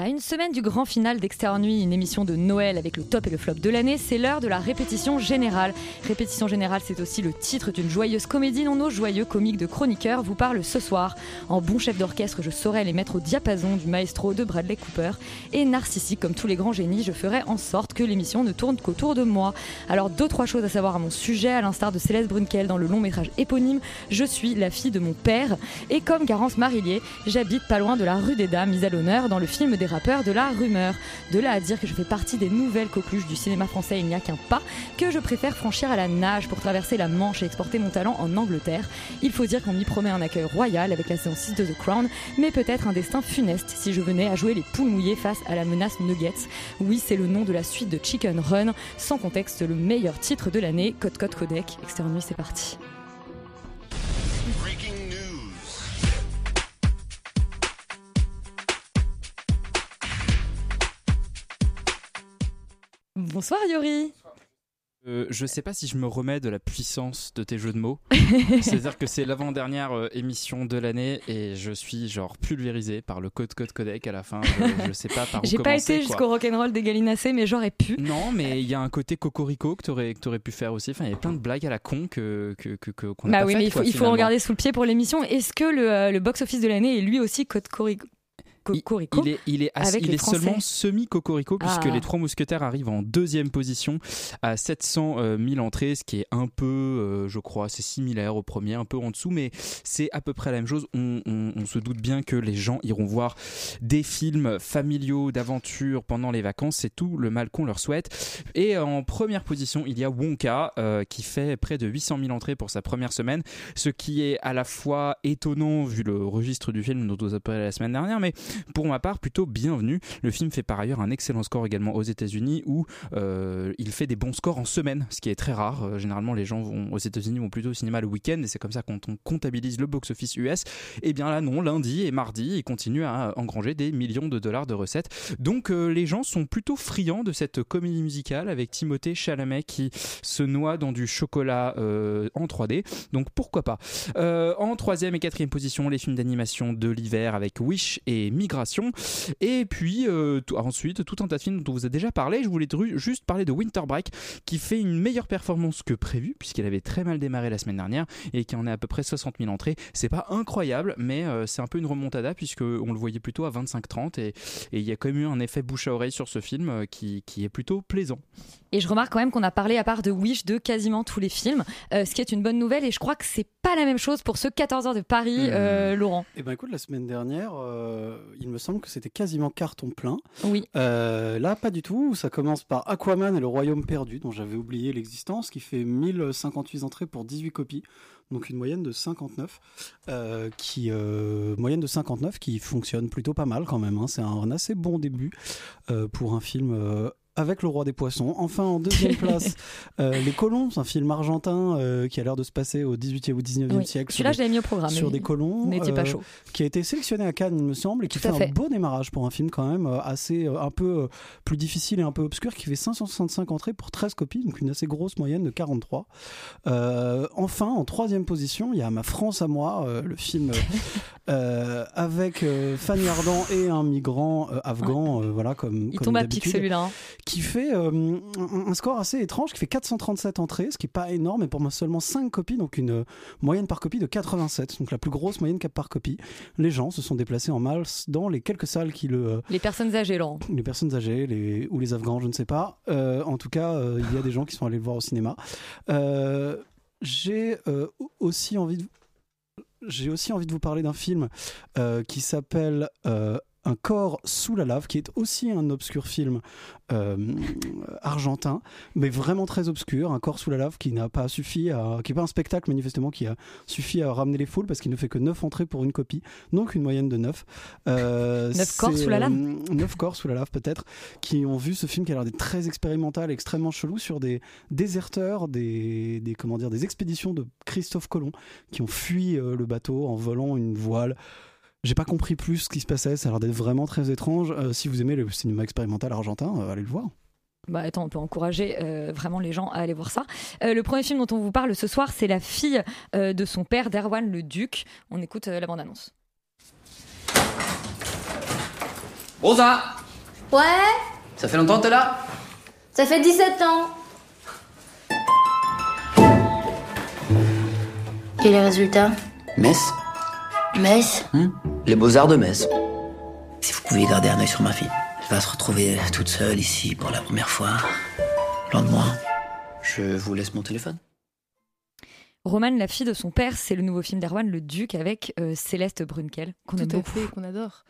À une semaine du grand final d'Externe une émission de Noël avec le top et le flop de l'année, c'est l'heure de la répétition générale. Répétition générale, c'est aussi le titre d'une joyeuse comédie dont nos joyeux comiques de chroniqueurs vous parlent ce soir. En bon chef d'orchestre, je saurais les mettre au diapason du maestro de Bradley Cooper. Et narcissique comme tous les grands génies, je ferai en sorte que l'émission ne tourne qu'autour de moi. Alors, deux, trois choses à savoir à mon sujet, à l'instar de Céleste Brunkel dans le long métrage éponyme, je suis la fille de mon père. Et comme Garance Marillier, j'habite pas loin de la rue des Dames, mise à l'honneur dans le film des rappeurs de la rumeur. De là à dire que je fais partie des nouvelles coqueluches du cinéma français, il n'y a qu'un pas que je préfère franchir à la nage pour traverser la Manche et exporter mon talent en Angleterre. Il faut dire qu'on m'y promet un accueil royal avec la saison 6 de The Crown, mais peut-être un destin funeste si je venais à jouer les poules mouillées face à la menace Nuggets. Oui, c'est le nom de la suite de Chicken Run, sans contexte le meilleur titre de l'année, Code Code Codec. Externe Nuit, c'est parti. Bonsoir Yori Euh, je sais pas si je me remets de la puissance de tes jeux de mots. C'est-à-dire que c'est l'avant-dernière euh, émission de l'année et je suis genre pulvérisé par le code code codec à la fin. Je, je sais pas par où J'ai pas été jusqu'au rock'n'roll des Galinacées, mais j'aurais pu. Non, mais il y a un côté cocorico que t'aurais que t'aurais pu faire aussi. Enfin, il y a plein de blagues à la con que que que qu'on a Bah pas oui, mais il faut, quoi, il faut finalement. regarder sous le pied pour l'émission. Est-ce que le, euh, le box-office de l'année est lui aussi Code Il- est, il est, ass- avec il les est seulement semi-cocorico puisque Ah. les trois mousquetaires arrivent en deuxième position à 700 euh, 000 entrées, ce qui est un peu, euh, je crois, c'est similaire au premier, un peu en dessous, mais c'est à peu près la même chose. On, on- on se doute bien que les gens iront voir des films familiaux d'aventure pendant les vacances, c'est tout le mal qu'on leur souhaite. Et en première position, il y a Wonka euh, qui fait près de 800 000 entrées pour sa première semaine, ce qui est à la fois étonnant vu le registre du film dont on a parlé la semaine dernière, mais pour ma part plutôt bienvenu. Le film fait par ailleurs un excellent score également aux États-Unis où euh, il fait des bons scores en semaine, ce qui est très rare. Euh, généralement, les gens vont aux États-Unis vont plutôt au cinéma le week-end et c'est comme ça quand on comptabilise le box-office US. Et bien là, non, lundi et mardi, il continue à engranger des millions de dollars de recettes. Donc euh, les gens sont plutôt friands de cette comédie musicale avec Timothée Chalamet qui se noie dans du chocolat en 3D. Donc pourquoi pas. En troisième et quatrième position, les films d'animation de l'hiver avec Wish et Migration. Et puis euh, tout- ensuite, tout un tas de films dont on vous a déjà parlé. Je voulais juste parler de Winter Break qui fait une meilleure performance que prévu puisqu'elle avait très mal démarré la semaine dernière et qui en est à peu près 60 000 entrées. C'est pas incroyable, mais euh, c'est un peu une remontada puisque on le voyait plutôt à 25-30 et et il y a quand même eu un effet bouche à oreille sur ce film euh, qui, qui est plutôt plaisant. Et je remarque quand même qu'on a parlé, à part de Wish, de quasiment tous les films, euh, ce qui est une bonne nouvelle. Et je crois que c'est pas la même chose pour ce 14 heures de Paris, Hmm. euh, Laurent. Eh ben écoute, la semaine dernière, euh, il me semble que c'était quasiment carton plein. Oui. Euh, là, pas du tout. Ça commence par Aquaman et le Royaume perdu, dont j'avais oublié l'existence, qui fait 1058 entrées pour 18 copies. Donc une moyenne de 59, euh, qui euh, moyenne de 59 qui fonctionne plutôt pas mal quand même. hein. C'est un, assez bon début euh, pour un film euh, avec le roi des poissons. Enfin en deuxième place, euh, Les Colons, c'est un film argentin euh, qui a l'air de se passer au 18e ou 19e Oui. siècle. Celui-là, je l'avais mis au programme. sur des colons. N'étiez pas euh, chaud. qui a été sélectionné à Cannes, il me semble, et qui Tout fait, un fait. beau démarrage pour un film quand même assez un peu plus difficile et un peu obscur, qui fait 565 entrées pour 13 copies, donc une assez grosse moyenne de 43. Euh, enfin, en troisième position, il y a Ma France à moi, le film avec Fanny Ardant et un migrant afghan, euh, voilà comme Il comme tombe à pic celui-là. hein. Qui fait euh, un, score assez étrange, qui fait 437 entrées, ce qui est pas énorme, et pour moi seulement 5 copies, donc une euh, moyenne par copie de 87, donc la plus grosse moyenne par copie. Les gens se sont déplacés en masse dans les quelques salles qui le... euh, Les personnes âgées, Laurent. les personnes âgées les, ou les Afghans, je ne sais pas. Euh, en tout cas, il y a des gens qui sont allés le voir au cinéma. J'ai aussi envie de j'ai aussi envie de vous parler d'un film euh, qui s'appelle euh, Un corps sous la lave, qui est aussi un obscur film euh, argentin, mais vraiment très obscur. Un corps sous la lave qui n'a pas suffi à, qui est pas un spectacle manifestement, qui a suffi à ramener les foules parce qu'il ne fait que 9 entrées pour une copie, donc une moyenne de 9. Euh, Neuf corps c'est, sous la lave euh, Neuf corps sous la lave peut-être, qui ont vu ce film qui a l'air d'être très expérimental, extrêmement chelou sur des déserteurs, des, des comment dire, des expéditions de Christophe Colomb qui ont fui euh, le bateau en volant une voile. J'ai pas compris plus ce qui se passait, ça a l'air d'être vraiment très étrange. Euh, si vous aimez le cinéma expérimental argentin, euh, allez le voir. Bah attends, on peut encourager euh, vraiment les gens à aller voir ça. Euh, le premier film dont on vous parle ce soir, c'est la fille euh, de son père, d'Erwan le Duc. On écoute euh, la bande-annonce. Rosa Ouais, Ça fait longtemps que t'es là ça fait 17 ans. Et les résultats? Metz Metz Hmm Les beaux-arts de Metz. Si vous pouviez garder un œil sur ma fille. Elle va se retrouver toute seule ici pour la première fois. Loin de moi. Je vous laisse mon téléphone. Romane, la fille de son père, c'est le nouveau film d'Erwan le Duc avec euh, Céleste Brunkel, qu'on aime Tout à beaucoup. fait, qu'on adore.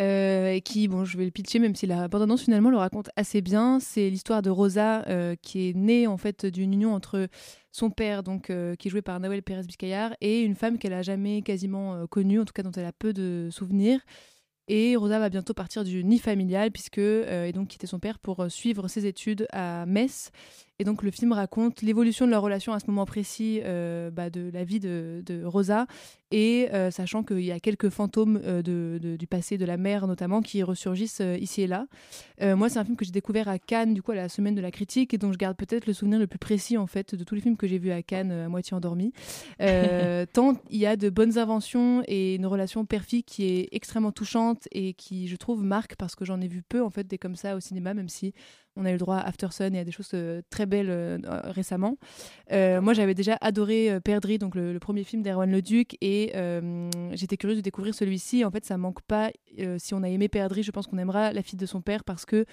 Euh, qui, bon, je vais le pitcher, même si la bande-annonce finalement le raconte assez bien. C'est l'histoire de Rosa, euh, qui est née en fait d'une union entre son père, donc euh, qui est joué par Nawel Pérez Biscayar, et une femme qu'elle a jamais quasiment euh, connue, en tout cas dont elle a peu de souvenirs. Et Rosa va bientôt partir du nid familial puisque et donc quitter son père pour suivre ses études à Metz. Et donc le film raconte l'évolution de leur relation à ce moment précis euh, bah, de la vie de, de Rosa et euh, sachant qu'il y a quelques fantômes euh, de, de- du passé de la mère notamment qui ressurgissent ici et là. Moi c'est un film que j'ai découvert à Cannes du coup à la semaine de la critique et dont je garde peut-être le souvenir le plus précis en fait de tous les films que j'ai vus à Cannes à moitié endormi. Tant il y a de bonnes inventions et une relation père-fille qui est extrêmement touchante et qui je trouve marque parce que j'en ai vu peu en fait des comme ça au cinéma même si on a eu le droit à After Sun et à des choses euh, très belles euh, euh, récemment. Moi, j'avais déjà adoré Perdrix, donc le, premier film d'Erwan Le Duc, et j'étais curieuse de découvrir celui-ci. En fait, ça manque pas. si on a aimé Perdrix, je pense qu'on aimera La fille de son père parce que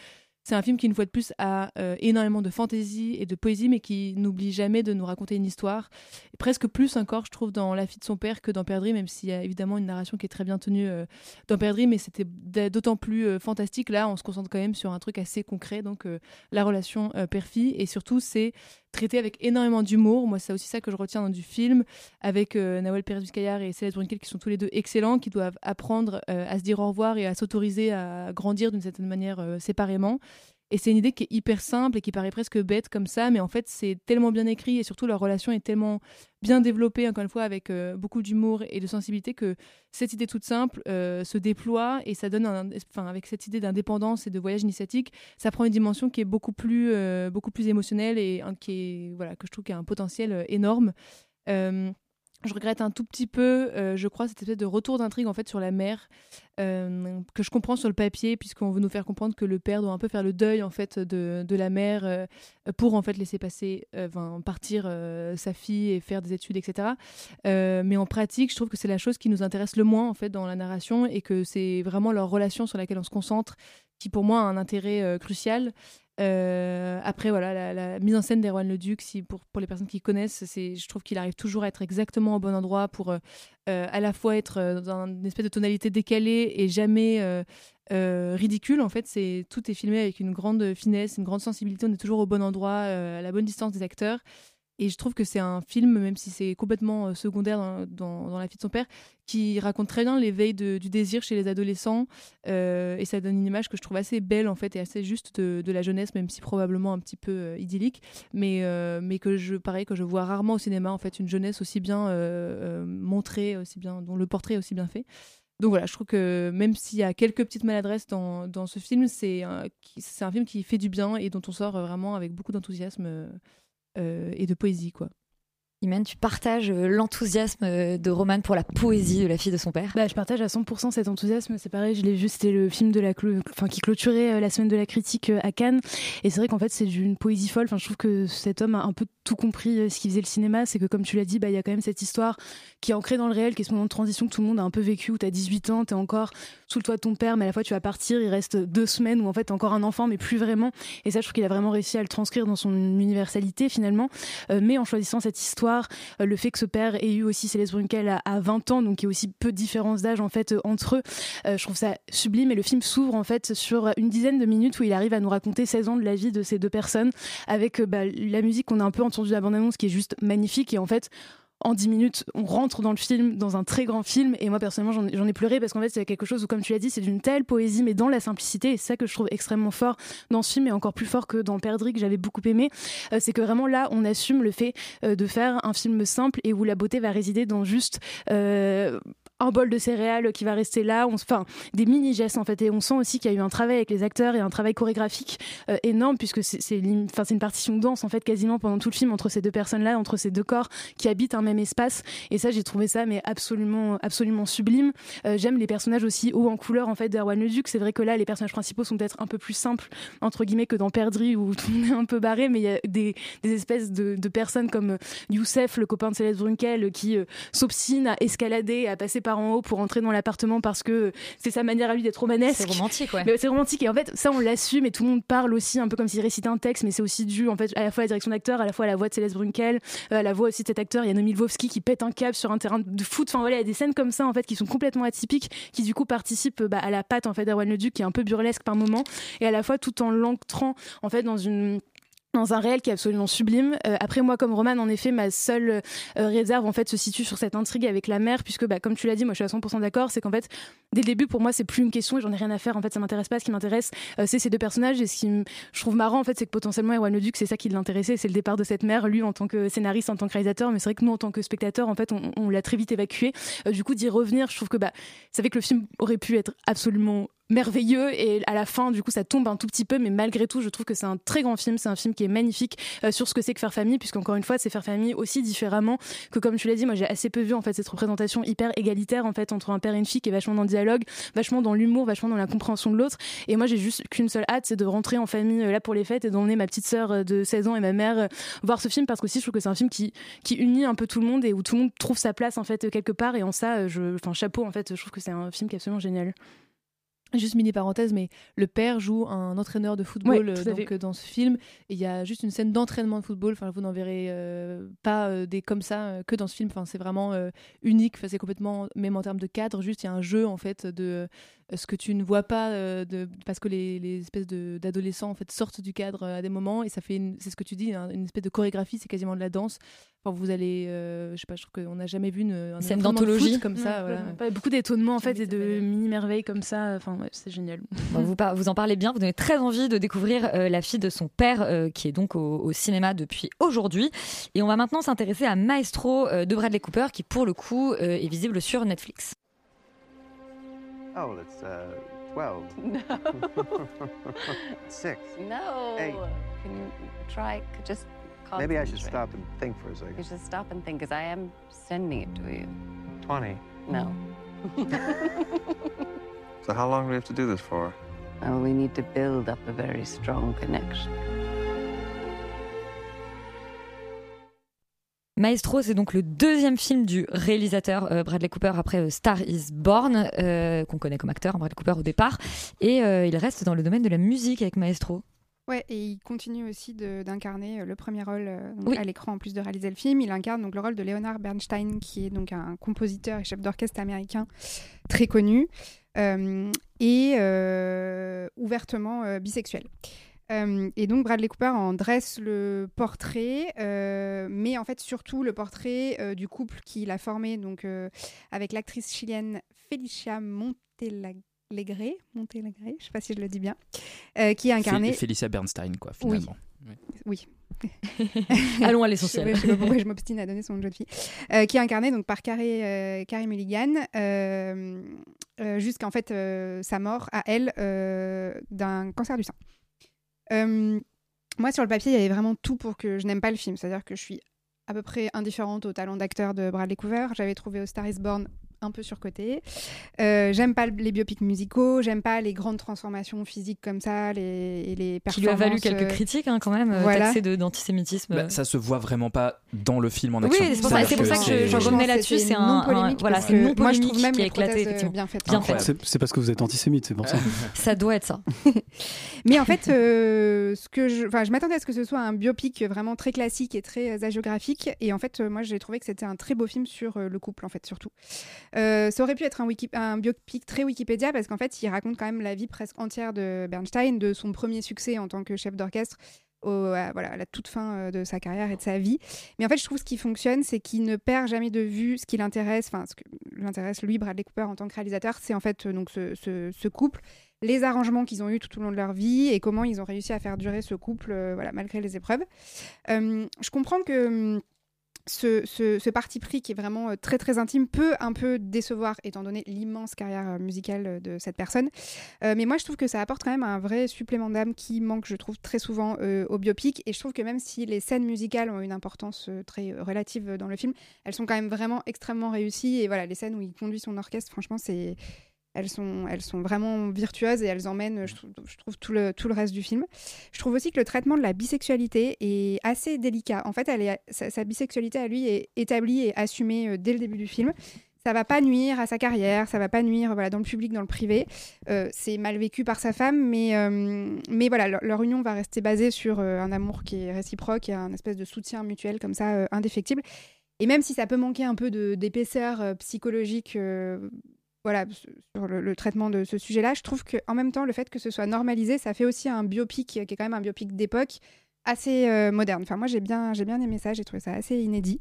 c'est un film qui, une fois de plus, a euh, énormément de fantaisie et de poésie, mais qui n'oublie jamais de nous raconter une histoire. Et presque plus encore, je trouve, dans La fille de son père que dans Perdrix, même s'il y a évidemment une narration qui est très bien tenue euh, dans Perdrix, mais c'était d'autant plus euh, fantastique. Là, on se concentre quand même sur un truc assez concret, donc la relation père-fille, et surtout, c'est traité avec énormément d'humour. Moi, c'est aussi ça que je retiens dans du film, avec euh, Nawel Pérez Biscayar et Céleste Brunkel, qui sont tous les deux excellents, qui doivent apprendre euh, à se dire au revoir et à s'autoriser à grandir d'une certaine manière euh, séparément. Et c'est une idée qui est hyper simple et qui paraît presque bête comme ça, mais en fait, c'est tellement bien écrit et surtout leur relation est tellement bien développée, encore une fois, avec euh, beaucoup d'humour et de sensibilité, que cette idée toute simple euh, se déploie et ça donne, enfin, avec cette idée d'indépendance et de voyage initiatique, ça prend une dimension qui est beaucoup plus, euh, beaucoup plus émotionnelle et qui est, voilà, que je trouve qui a un potentiel énorme. Je regrette un tout petit peu, euh, je crois, cette espèce de retour d'intrigue en fait sur la mère euh, que je comprends sur le papier, puisqu'on veut nous faire comprendre que le père doit un peu faire le deuil en fait de, de la mère euh, pour en fait laisser passer, partir sa fille et faire des études, etc. Mais en pratique, je trouve que c'est la chose qui nous intéresse le moins en fait dans la narration et que c'est vraiment leur relation sur laquelle on se concentre qui pour moi a un intérêt crucial. Euh, après, voilà, la, mise en scène d'Erwan Le Duc, si, pour, pour les personnes qui connaissent, c'est, je trouve qu'il arrive toujours à être exactement au bon endroit pour euh, euh, à la fois être dans une espèce de tonalité décalée et jamais ridicule. En fait, c'est, tout est filmé avec une grande finesse, une grande sensibilité. On est toujours au bon endroit, à la bonne distance des acteurs. Et je trouve que c'est un film, même si c'est complètement euh, secondaire dans, la vie de son père, qui raconte très bien l'éveil du désir chez les adolescents. euh, et ça donne une image que je trouve assez belle, en fait, et assez juste de, la jeunesse, même si probablement un petit peu euh, idyllique. Mais, que je, pareil, que je vois rarement au cinéma, en fait, une jeunesse aussi bien montrée, aussi bien, dont le portrait est aussi bien fait. Donc voilà, je trouve que même s'il y a quelques petites maladresses dans, ce film, c'est un, film qui fait du bien et dont on sort vraiment avec beaucoup d'enthousiasme et de poésie, quoi. Imen, tu partages euh, l'enthousiasme euh, de Roman pour la poésie de la fille de son père? Bah, je partage à 100% cet enthousiasme. C'est pareil, je l'ai vu, c'était le film de la enfin, qui clôturait euh, la semaine de la critique à Cannes. Et c'est vrai qu'en fait, c'est d'une poésie folle. Enfin, je trouve que cet homme a un peu tout compris ce qui faisait le cinéma. C'est que, comme tu l'as dit, bah, il y a quand même cette histoire qui est ancrée dans le réel, qui est ce moment de transition que tout le monde a un peu vécu, où tu as 18 ans, tu es encore sous le toit de ton père, mais à la fois tu vas partir, il reste deux semaines où en fait t'es encore un enfant, mais plus vraiment. Et ça, je trouve qu'il a vraiment réussi à le transcrire dans son universalité finalement. Mais en choisissant cette histoire, euh, le fait que ce père ait eu aussi Céleste Brunkel à, à 20 ans, donc il y a aussi peu de différence d'âge en fait euh, entre eux, euh, je trouve ça sublime. Et le film s'ouvre en fait sur une dizaine de minutes où il arrive à nous raconter 16 ans de la vie de ces deux personnes avec bah, la musique qu'on a un peu entendue de la qui est juste magnifique. Et en fait, en 10 minutes, on rentre dans le film, dans un très grand film. Et moi, personnellement, j'en ai- pleuré parce qu'en fait, c'est quelque chose où, comme tu l'as dit, c'est d'une telle poésie, mais dans la simplicité. Et c'est ça que je trouve extrêmement fort dans ce film et encore plus fort que dans Perdrix, que j'avais beaucoup aimé. Euh, c'est que vraiment là, on assume le fait euh, de faire un film simple et où la beauté va résider dans juste. euh, un bol de céréales qui va rester là, enfin des mini gestes en fait, et on sent aussi qu'il y a eu un travail avec les acteurs et un travail chorégraphique euh, énorme puisque c'est une partition dense en fait quasiment pendant tout le film entre ces deux personnes là, entre ces deux corps qui habitent un même espace, et ça j'ai trouvé ça mais absolument absolument sublime. Euh, J'aime les personnages aussi hauts en couleur en fait d'Erwan Leduc. C'est vrai que là les personnages principaux sont peut-être un peu plus simples entre guillemets que dans Perdrix où tout est un peu barré, mais il y a des, espèces de, de personnes comme Youssef, le copain de Céleste Brunkel, qui euh, s'obstine à escalader, à passer par en haut pour entrer dans l'appartement parce que c'est sa manière à lui d'être romanesque. C'est romantique, ouais. Mais c'est romantique et en fait ça on l'assume et tout le monde parle aussi un peu comme s'il récitait un texte, mais c'est aussi dû en fait à la fois à la direction d'acteur, à la fois à la voix de Céleste Brunkel, euh, à la voix aussi de cet acteur Yann Milvovski qui pète un câble sur un terrain de foot. Enfin voilà, il y a des scènes comme ça en fait qui sont complètement atypiques, qui du coup participent bah, à la patte en fait d'Erwan Leduc qui est un peu burlesque par moment et à la fois tout en l'ancrant en fait dans une dans un réel qui est absolument sublime. Euh, après moi, comme Roman, en effet, ma seule euh, réserve en fait se situe sur cette intrigue avec la mère, puisque bah, comme tu l'as dit, moi je suis à 100% d'accord, c'est qu'en fait, dès le début, pour moi, c'est plus une question et j'en ai rien à faire. En fait, ça m'intéresse pas. Ce qui m'intéresse, euh, c'est ces deux personnages. Et ce qui je trouve marrant, en fait, c'est que potentiellement Erwan Leduc, c'est ça qui l'intéressait, c'est le départ de cette mère, lui en tant que scénariste, en tant que réalisateur. Mais c'est vrai que nous, en tant que spectateurs, en fait, on, on l'a très vite évacué. Du coup, d'y revenir, je trouve que bah, ça fait que le film aurait pu être absolument merveilleux et à la fin du coup ça tombe un tout petit peu mais malgré tout je trouve que c'est un très grand film. C'est un film qui est magnifique euh, sur ce que c'est que faire famille puisqu'encore une fois c'est faire famille aussi différemment que comme tu l'as dit moi j'ai assez peu vu en fait cette représentation hyper égalitaire en fait entre un père et une fille qui est vachement dans le dialogue vachement dans l'humour vachement dans la compréhension de l'autre. Et moi j'ai juste qu'une seule hâte c'est de rentrer en famille euh, là pour les fêtes et d'emmener ma petite sœur euh, de 16 ans et ma mère voir ce film parce que aussi je trouve que c'est un film qui qui unit un peu tout le monde et où tout le monde trouve sa place en fait quelque part. Et en ça je enfin chapeau en fait je trouve que c'est un film qui est absolument génial Juste mini parenthèse, mais le père joue un entraîneur de football Ouais, euh, donc, euh, dans ce film. Et il y a juste une scène d'entraînement de football. Enfin, vous n'en verrez euh, pas euh, des comme ça euh, que dans ce film. Enfin, c'est vraiment unique. Enfin, c'est complètement, même en termes de cadre, juste il y a un jeu en fait de ce que tu ne vois pas euh, de, parce que les, les espèces d'adolescents en fait sortent du cadre euh, à des moments et ça fait, c'est ce que tu dis, hein, une espèce de chorégraphie. C'est quasiment de la danse. Enfin, vous allez, euh, je sais pas, je trouve qu'on n'a jamais vu une, un Scène d'anthologie. comme ça. Ouais, voilà. beaucoup d'étonnements en fait et de mini merveilles comme ça enfin ouais, c'est génial Bon, vous, par- vous en parlez bien, vous donnez très envie de découvrir euh, la fille de son père euh, qui est donc au, au cinéma depuis aujourd'hui. Et on va maintenant s'intéresser à Maestro euh, de Bradley Cooper qui pour le coup euh, est visible sur Netflix. Oh, that's uh, 12. Six. No. Eight. Can you try? Just Maybe I should stop and think for a second. You should stop and think, because I am sending it to you. 20. No. So how long do we have to do this for? Well, we need to build up a very strong connection. Maestro, c'est donc le deuxième film du réalisateur euh, Bradley Cooper après euh, Star is Born, euh, qu'on connaît comme acteur, hein, Bradley Cooper au départ. Et il reste dans le domaine de la musique avec Maestro. Ouais, et il continue aussi d'incarner le premier rôle euh, donc, Oui. à l'écran en plus de réaliser le film. Il incarne donc le rôle de Leonard Bernstein, qui est donc un compositeur et chef d'orchestre américain très connu euh, et euh, ouvertement bisexuel. Euh, et donc Bradley Cooper en dresse le portrait, euh, mais en fait surtout le portrait euh, du couple qu'il a formé donc euh, avec l'actrice chilienne Felicia Montealegre, Montealegre, je sais pas si je le dis bien, euh, qui a incarné. Felicia Bernstein, quoi, Oui. finalement. Oui. Allons à l'essentiel. Je sais pas pourquoi je m'obstine à donner son nom de jeune fille. Euh, qui est incarné donc par Carey, euh, Carey Mulligan euh, euh, jusqu'à en fait euh, sa mort à elle euh, d'un cancer du sein. Euh, moi sur le papier il y avait vraiment tout pour que je n'aime pas le film, c'est-à-dire que je suis à peu près indifférente au talent d'acteur de Bradley Cooper. J'avais trouvé A Star Is Born un peu surcoté. Euh, j'aime pas les biopics musicaux, j'aime pas les grandes transformations physiques comme ça, les, les performances. Qui lui a valu quelques euh, critiques hein, quand même, euh, voilà. d'antisémitisme. Bah, ça se voit vraiment pas dans le film en Oui, action. c'est pour ça- c'est pour ça que je- je revenais là-dessus, c'est un- non un- voilà, c'est une que non moi je trouve même qui a les éclaté, euh, bien faites. Bien faites. C'est c'est parce que vous êtes antisémite, c'est pour ça. Ça doit être ça. Mais en fait, euh, ce que je, enfin, je m'attendais à ce que ce soit un biopic vraiment très classique et très euh, hagiographique. Et en fait, moi, j'ai trouvé que c'était un très beau film sur le couple, en fait, surtout. Euh, ça aurait pu être un, biopic très Wikipédia parce qu'en fait, il raconte quand même la vie presque entière de Bernstein, de son premier succès en tant que chef d'orchestre. À, voilà, la toute fin euh, de sa carrière et de sa vie. Mais en fait, je trouve ce qui fonctionne, c'est qu'il ne perd jamais de vue ce qui l'intéresse, enfin, ce que l'intéresse lui, Bradley Cooper, en tant que réalisateur, c'est en fait euh, donc ce, couple, les arrangements qu'ils ont eus tout au long de leur vie et comment ils ont réussi à faire durer ce couple, voilà, malgré les épreuves. Je comprends que hum, ce, parti pris qui est vraiment euh, très très intime peut un peu décevoir étant donné l'immense carrière euh, musicale euh, de cette personne. Mais moi je trouve que ça apporte quand même un vrai supplément d'âme qui manque je trouve très souvent au biopic et je trouve que même si les scènes musicales ont une importance très relative dans le film, elles sont quand même vraiment extrêmement réussies et voilà les scènes où il conduit son orchestre franchement c'est elles sont, elles sont vraiment virtuoses et elles emmènent, je trouve, tout, le, tout le reste du film. Je trouve aussi que le traitement de la bisexualité est assez délicat. En fait, sa, bisexualité à lui est établie et assumée euh, dès le début du film. Ça va pas nuire à sa carrière, ça va pas nuire voilà, dans le public, dans le privé. Euh, c'est mal vécu par sa femme, mais, euh, mais voilà, leur, union va rester basée sur un amour qui est réciproque et un espèce de soutien mutuel comme ça, indéfectible. Et même si ça peut manquer un peu d'épaisseur psychologique voilà, sur le, le traitement de ce sujet-là, je trouve qu'en même temps, le fait que ce soit normalisé, ça fait aussi un biopic qui est quand même un biopic d'époque assez euh, moderne. Enfin, moi, j'ai bien, j'ai bien aimé ça, j'ai trouvé ça assez inédit.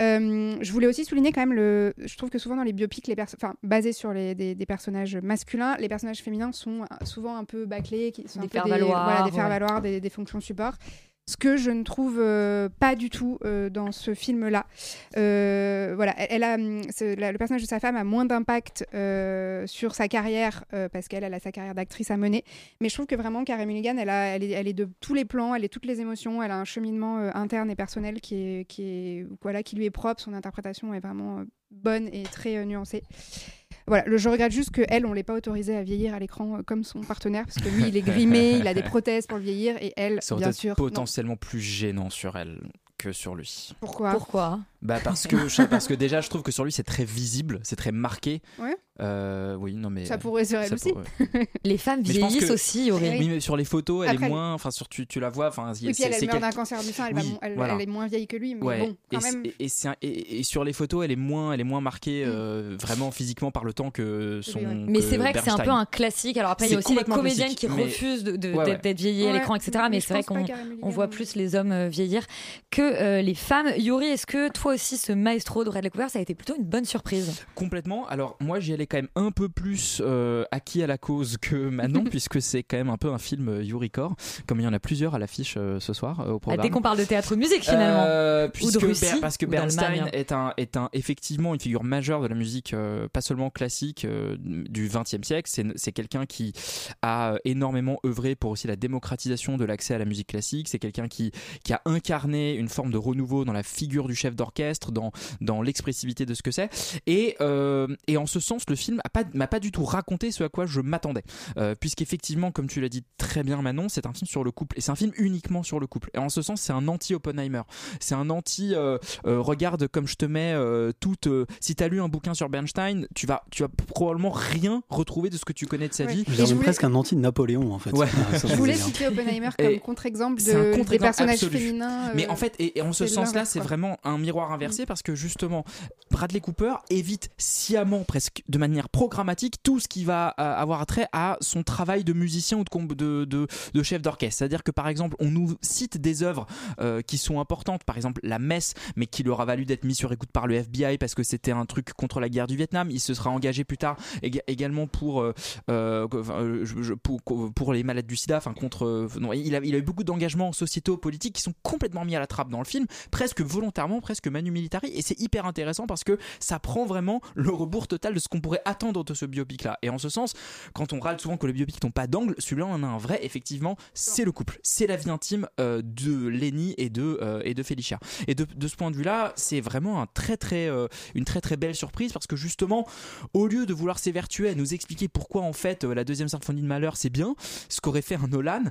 Euh, je voulais aussi souligner quand même le. Je trouve que souvent dans les biopics, les enfin, basés sur les, des, des personnages masculins, les personnages féminins sont euh, souvent un peu bâclés, qui sont Des faire-valoir, voilà, des ouais. faire-valoir, des, des fonctions support. Ce que je ne trouve euh, pas du tout euh, dans ce film-là. Euh, voilà, elle, a, hum, le personnage de sa femme a moins d'impact sur sa carrière parce qu'elle elle a sa carrière d'actrice à mener. Mais je trouve que vraiment Carey Mulligan, elle, a, elle, est, elle est de tous les plans, elle est toutes les émotions, elle a un cheminement interne et personnel qui est, qui est voilà qui lui est propre. Son interprétation est vraiment bonne et très nuancée. Voilà, le- je regrette juste qu'elle, on l'ait pas autorisé à vieillir à l'écran euh, comme son partenaire, parce que lui, il est grimé, il a des prothèses pour le vieillir, et elle, Ça bien sûr. non. potentiellement plus gênant sur elle que sur lui. Pourquoi? Pourquoi? Bah parce que je- parce que déjà je trouve que sur lui c'est très visible, c'est très marqué. Ouais. Euh, oui non mais Ça pourrait sur elle ça aussi. pourrait- Les femmes Mais je pense vieillissent que- aussi, Aurélie. Oui mais sur les photos elle Après, est moins, enfin sur tu, tu la vois, enfin Oui, puis elle, elle meurt d'un cancer du sein, elle, va Oui, mon- elle- voilà. elle est moins vieille que lui, mais Ouais. bon, quand et, c'est- même. Et- et c'est un- et- et sur les photos, elle est moins, elle est moins marquée euh, vraiment physiquement par le temps que son. Mais c'est vrai que c'est un peu un classique. Alors après, il y C'est a aussi les complètement comédiennes classique, qui mais- refusent de- de- Ouais, ouais. d'être d'être vieillies à Ouais, l'écran, etc. mais je c'est vrai pense pas qu'on Mulligan, voit plus les hommes euh, vieillir que euh, les femmes. Yuri, est-ce que toi aussi, ce maestro de Bradley Cooper, ça a été plutôt une bonne surprise Complètement. Alors moi j'y allais quand même un peu plus euh, acquis à la cause que Manon puisque c'est quand même un peu un film euh, Yuri Core, comme il y en a plusieurs à l'affiche euh, ce soir euh, au Ah, programme. Dès qu'on parle de théâtre musique, finalement. Euh, Ou puisque de Russie, parce que. Bernstein est un est un effectivement une figure majeure de la musique pas seulement classique du XXe siècle. C'est quelqu'un qui a énormément œuvré pour aussi la démocratisation de l'accès à la musique classique. C'est quelqu'un qui qui a incarné une forme de renouveau dans la figure du chef d'orchestre, dans dans l'expressivité de ce que c'est. Et euh, et en ce sens, le film a pas m'a pas du tout raconté ce à quoi je m'attendais, euh, puisqu'effectivement, comme tu l'as dit très bien Manon, c'est un film sur le couple et c'est un film uniquement sur le couple. Et en ce sens, c'est un anti Oppenheimer. C'est un anti euh, euh, regarde comme je te mets euh, toute. euh, si t'as lu un bouquin sur Bernstein, tu vas tu vas probablement rien retrouver de ce que tu connais de sa Ouais. vie. Je dirais presque un anti-Napoléon en fait. Ouais. Ah, Je voulais citer Oppenheimer comme contre-exemple de, des personnages absolu. féminins. Mais en fait, et, et en ce sens-là, c'est vraiment un miroir inversé parce que justement, Bradley Cooper évite sciemment, presque de manière programmatique, tout ce qui va euh, avoir trait à son travail de musicien ou de, de, de, de chef d'orchestre. C'est-à-dire que par exemple, on nous cite des œuvres euh, qui sont importantes, par exemple La Messe, mais qui leur a valu d'être mis sur écoute par le FBI parce que c'était un truc contre la guerre du Vietnam. Il se sera engagé plus tard éga- également pour, euh, pour, pour les malades du sida, enfin contre. non, il, a, il a eu beaucoup d'engagements sociétaux, politiques qui sont complètement mis à la trappe dans le film, presque volontairement, presque Manu Militari et c'est hyper intéressant parce que ça prend vraiment le rebours total de ce qu'on pourrait attendre de ce biopic là. Et en ce sens, quand on râle souvent que les biopics n'ont pas d'angle, celui-là en a un vrai. Effectivement, c'est le couple, c'est la vie intime euh, de Lenny et de euh, et de Felicia. Et de, de ce point de vue-là, c'est vraiment un très très euh, une très très belle surprise parce que justement, au lieu de vouloir s'évertuer à nous expliquer pourquoi en fait la deuxième symphonie de Malheur c'est bien, ce qu'aurait fait un Nolan,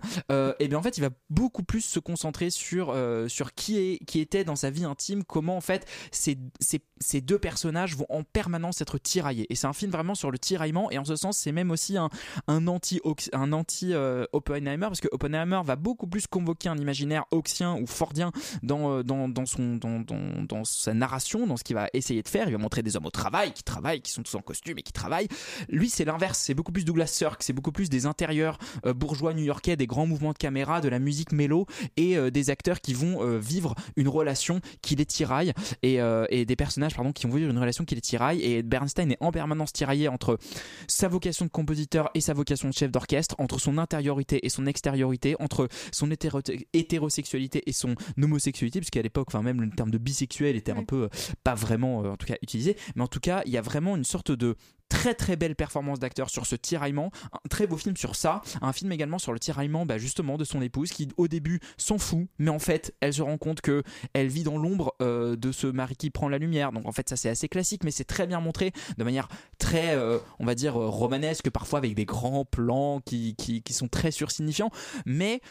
et bien en fait il va beaucoup plus se concentrer sur sur qui est qui était dans sa vie intime, comment en fait ces, deux personnages vont en permanence être tiraillés. Et c'est un film vraiment sur le tiraillement et en ce sens c'est même aussi un un anti un anti euh, parce que Oppenheimer va beaucoup plus convoquer un imaginaire Hawksien ou Fordien dans euh, dans, sa narration, dans ce qu'il va essayer de faire. Il va montrer des hommes au travail qui travaillent, qui sont tous en costume et qui travaillent. Lui c'est l'inverse, c'est beaucoup plus Douglas Sirk, c'est beaucoup plus des intérieurs euh, bourgeois new-yorkais, des grands mouvements de caméra, de la musique mélo et des acteurs qui vont vivre une relation qui les tiraille et, euh, et des personnages pardon qui vont vivre une relation qui les tiraille. Et Bernstein est en permanence tiraillé entre sa vocation de compositeur et sa vocation de chef d'orchestre, entre son intériorité et son extériorité, entre son hétéro- hétérosexualité et son homosexualité, puisqu'à l'époque, enfin même le terme de bisexuel était un peu euh, pas vraiment, euh, en tout cas utilisé, mais en tout cas, il y a vraiment une sorte de très très belle performance d'acteur sur ce tiraillement, un très beau film sur ça, un film également sur le tiraillement bah, justement de son épouse qui au début s'en fout, mais en fait elle se rend compte que elle vit dans l'ombre euh, de ce mari qui prend la lumière. Donc en fait ça c'est assez classique, mais c'est très bien montré de manière très, euh, on va dire euh, romanesque, parfois avec des grands plans qui, qui, sont très sursignifiants, mais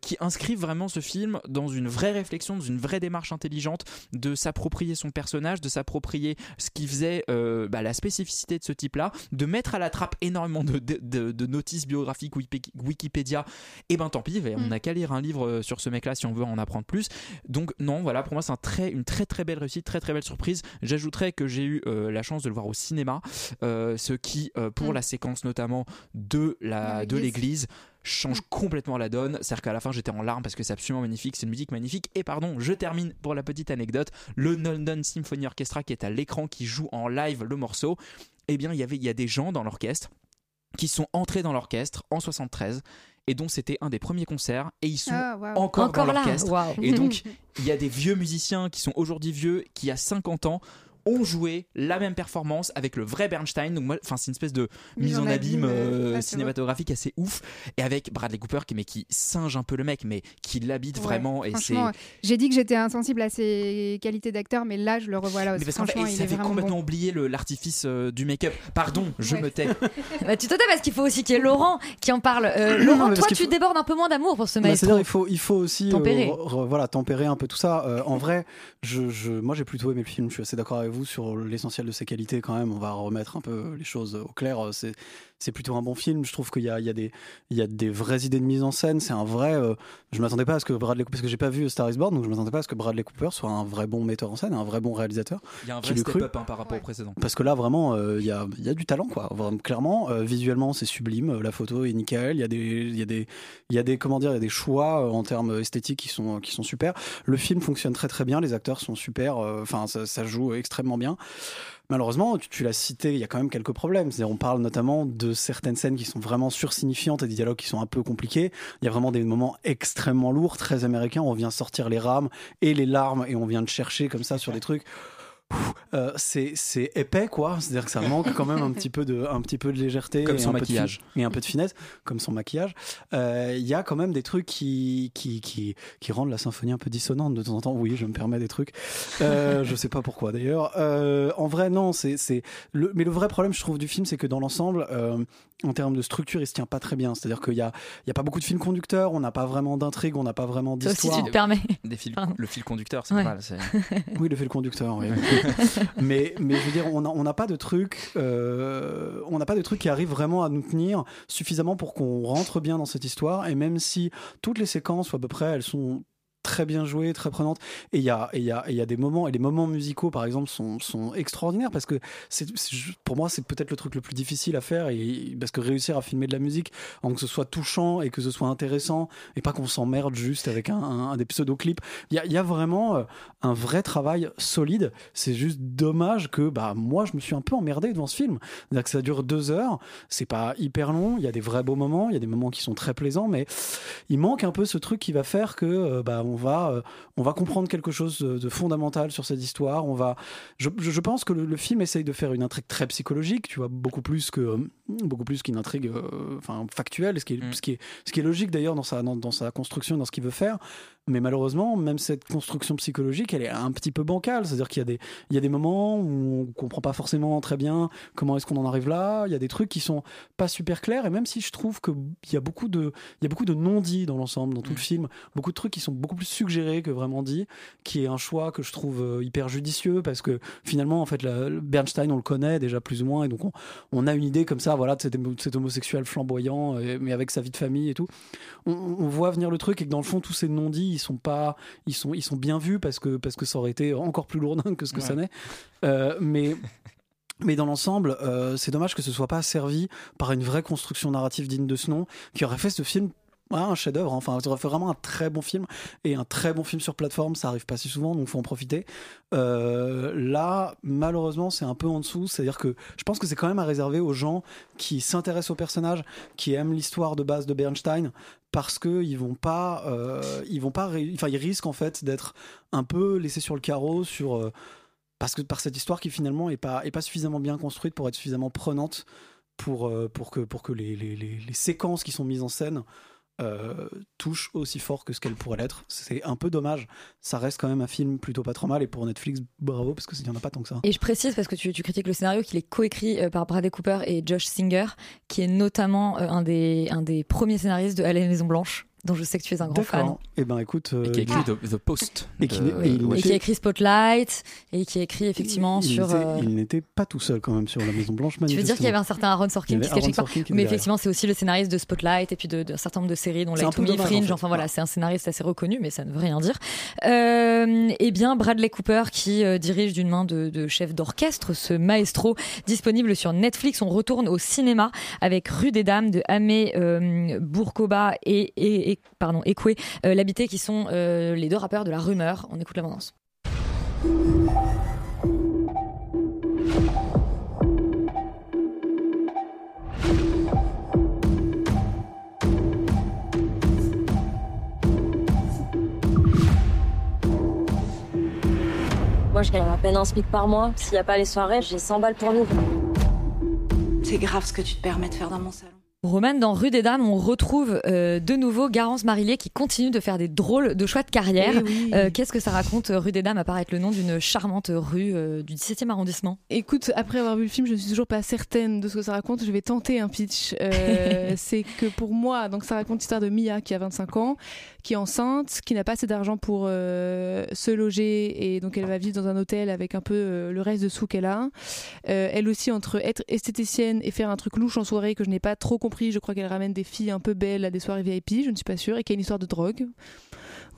qui inscrivent vraiment ce film dans une vraie réflexion, dans une vraie démarche intelligente de s'approprier son personnage, de s'approprier ce qui faisait bah, la spécificité de ce type-là, de mettre à la trappe énormément de, de, de- de notices biographiques Wiki- Wikipédia, et ben tant pis, on Mm. n'a qu'à lire un livre euh, sur ce mec-là si on veut en apprendre plus. Donc non, voilà, pour moi c'est un très, une très très belle réussite, très très belle surprise. J'ajouterais que j'ai eu euh, la chance de le voir au cinéma, euh, ce qui, euh, pour Mm. la séquence notamment de la Dans de l'église. Change complètement la donne. C'est-à-dire qu'à la fin, j'étais en larmes parce que c'est absolument magnifique, c'est une musique magnifique. Et pardon, je termine pour la petite anecdote. Le London Symphony Orchestra qui est à l'écran, qui joue en live le morceau, eh bien, il y avait, il y a des gens dans l'orchestre qui sont entrés dans l'orchestre en 73 et dont c'était un des premiers concerts et ils sont Ah, encore, Encore dans là, l'orchestre. Et donc, il y a des vieux musiciens qui sont aujourd'hui vieux, qui à 50 ans ont joué la même performance avec le vrai Bernstein. Donc moi, enfin c'est une espèce de mise, en abîme, euh, c'est cinématographique assez ouf et avec Bradley Cooper qui mais qui singe un peu le mec mais qui l'habite Ouais, vraiment et c'est j'ai dit que j'étais insensible à ses qualités d'acteur, mais là, je le revois là mais aussi. parce et il ça fait complètement bon. oublier l'artifice euh, du make-up. Pardon, je Ouais. me tais. Bah, tu te tais parce qu'il faut aussi qu'il y ait Laurent qui en parle. Euh, Laurent, mais parce toi, tu faut- débordes un peu moins d'amour pour ce Bah, maestro. C'est-à-dire il faut il faut aussi euh, Tempérer. re- re- voilà tempérer un peu tout ça. Euh, en vrai, je, je moi j'ai plutôt aimé le film. Je suis assez d'accord avec vous sur l'essentiel de ses qualités quand même. On va remettre un peu les choses au clair. C'est c'est plutôt un bon film. Je trouve qu'il y a il y a des il y a des vraies idées de mise en scène. C'est un vrai. euh, je m'attendais pas à ce que Bradley Cooper parce que j'ai pas vu Star is Born donc je m'attendais pas à ce que Bradley Cooper soit un vrai bon metteur en scène, un vrai bon réalisateur. Il y a un Qui vrai step-up hein, par rapport au précédent. parce que là, vraiment, euh, il y, a, il y a du talent, quoi. Vraiment, clairement, euh, visuellement, c'est sublime. La photo est nickel. Il y a des, il y a des, il y a des, comment dire, il y a des choix euh, en termes esthétiques qui sont, qui sont super. Le film fonctionne très très bien. Les acteurs sont super. euh, Enfin, ça, ça joue extrêmement bien. Malheureusement, tu, l'as cité, il y a quand même quelques problèmes. On parle notamment de certaines scènes qui sont vraiment sursignifiantes et des dialogues qui sont un peu compliqués. Il y a vraiment des moments extrêmement lourds, très américains. On vient sortir les rames et les larmes et on vient de chercher comme ça sur des trucs. Euh, c'est épais quoi. C'est à dire que ça manque quand même un petit peu de un petit peu de légèreté Comme et son un peu de fi- maquillage. et un peu de finesse comme son maquillage. Euh, il y a quand même des trucs qui qui, qui qui rendent la symphonie un peu dissonante de temps en temps. Oui je me permets des trucs. Euh, je sais pas pourquoi d'ailleurs. Euh, en vrai non c'est c'est le mais le vrai problème je trouve du film c'est que dans l'ensemble euh, en termes de structure il se tient pas très bien c'est à dire qu'il y a il y a pas beaucoup de films conducteurs on n'a pas vraiment d'intrigue on n'a pas vraiment d'histoire tu te permets. Des fils- Pardon. le fil conducteur, c'est Ouais. pas mal. oui, le fait le conducteur. Oui. mais mais je veux dire, on n'a on n'a pas de truc, euh, on n'a pas de truc qui arrive vraiment à nous tenir suffisamment pour qu'on rentre bien dans cette histoire. Et même si toutes les séquences, ou à peu près, elles sont très bien jouées, très prenantes. Et il y a, et y, a, et y a des moments, et les moments musicaux, par exemple, sont, sont extraordinaires parce que c'est, pour moi, c'est peut-être le truc le plus difficile à faire. Parce que réussir à filmer de la musique, en que ce soit touchant et que ce soit intéressant, et pas qu'on s'emmerde juste avec un, des pseudo-clips. Il y a, y a vraiment euh, un vrai travail solide. C'est juste dommage que bah, moi, je me suis un peu emmerdé devant ce film. C'est-à-dire que ça dure deux heures, c'est pas hyper long, il y a des vrais beaux moments, il y a des moments qui sont très plaisants, mais il manque un peu ce truc qui va faire que euh, bah, on, va, euh, on va comprendre quelque chose de, de fondamental sur cette histoire. On va, je, je- je pense que le, le film essaye de faire une intrigue très psychologique, tu vois, beaucoup plus que, euh, beaucoup plus qu'une intrigue, euh, enfin factuelle, ce qui est, ce qui est, ce qui est logique d'ailleurs dans sa, dans, dans sa construction, dans ce qu'il veut faire. Mais malheureusement, même cette construction psychologique, elle est un petit peu bancale. C'est-à-dire qu'il y a des, il y a des moments où on comprend pas forcément très bien comment est-ce qu'on en arrive là. Il y a des trucs qui sont pas super clairs. Et même si je trouve qu'il y a beaucoup de, il y a beaucoup de non-dits dans l'ensemble, dans tout le film, beaucoup de trucs qui sont beaucoup plus suggérés que vraiment dits, qui est un choix que je trouve euh, hyper judicieux parce que finalement, en fait, la- Bernstein, on le connaît déjà plus ou moins, et donc on, on a une idée comme ça, voilà, de cet, émo- de cet homosexuel flamboyant, euh, mais avec sa vie de famille et tout. On, on voit venir le truc et que dans le fond, tous ces non-dits, ils sont pas, ils sont, ils sont bien vus parce que parce que ça aurait été encore plus lourdin que ce que ça n'est. Euh, mais mais dans l'ensemble, euh, c'est dommage que ce soit pas servi par une vraie construction narrative digne de ce nom, qui aurait fait ce film ouais, un chef-d'œuvre. hein. Enfin, ça fait vraiment un très bon film et un très bon film sur plateforme. Ça arrive pas si souvent, donc faut en profiter. Euh, là, malheureusement, c'est un peu en dessous. C'est-à-dire que je pense que c'est quand même à réserver aux gens qui s'intéressent au personnage, qui aiment l'histoire de base de Bernstein, parce que ils vont pas, euh, ils vont pas, enfin, ils risquent en fait d'être un peu laissés sur le carreau sur. euh, parce que par cette histoire qui finalement est pas, est pas suffisamment bien construite pour être suffisamment prenante pour, pour que, pour que les- les séquences qui sont mises en scène euh, touchent aussi fort que ce qu'elles pourraient l'être. C'est un peu dommage. Ça reste quand même un film plutôt pas trop mal et pour Netflix, bravo parce qu'il n'y en a pas tant que ça. Et je précise parce que tu, critiques le scénario qu'il est coécrit euh, par Bradley Cooper et Josh Singer, qui est notamment euh, un, des, un des premiers scénaristes de la Maison Blanche, dont je sais que tu es un grand fan. D'accord. Et ben écoute. Et qui a écrit euh, The, The Post. Et qui de- n'est- et il de- Et qui a écrit Spotlight, et qui a écrit effectivement il sur. euh, il n'était pas tout seul quand même sur la Maison Blanche. Tu veux dire qu'il y avait un certain Aaron Sorkin qui se cachait était Mais effectivement, c'est aussi le scénariste de Spotlight et puis de- d'un certain nombre de séries, dont C'est un Light peu to Me, en Fringe. fait. Enfin voilà, c'est un scénariste assez reconnu, mais ça ne veut rien dire. Euh, eh bien, Bradley Cooper, qui euh, dirige d'une main de, de chef d'orchestre ce maestro disponible sur Netflix. On retourne au cinéma avec Rue des Dames de Amé euh, Bourkoba et, et, et- pardon, Ekwe euh, L'Habité, qui sont euh, les deux rappeurs de la rumeur. On écoute la bande Moi, je gagne à peine un SMIC par mois. S'il n'y a pas les soirées, j'ai 100 balles pour vivre. C'est grave ce que tu te permets de faire dans mon salon. Roman, dans Rue des Dames, on retrouve euh, de nouveau Garance Marillier qui continue de faire des drôles de choix de carrière. Eh oui. Euh, Qu'est-ce que ça raconte, Rue des Dames, à part être le nom d'une charmante rue euh, du 17e arrondissement? Écoute, après avoir vu le film, je ne suis toujours pas certaine de ce que ça raconte. Je vais tenter un pitch. C'est que pour moi, donc ça raconte l'histoire de Mia qui a 25 ans, qui est enceinte, qui n'a pas assez d'argent pour euh, se loger et donc elle va vivre dans un hôtel avec un peu euh, le reste de sous qu'elle a. Euh, elle aussi entre être esthéticienne et faire un truc louche en soirée que je n'ai pas trop compris. Je crois qu'elle ramène des filles un peu belles à des soirées VIP, je ne suis pas sûre, et qu'il y a une histoire de drogue.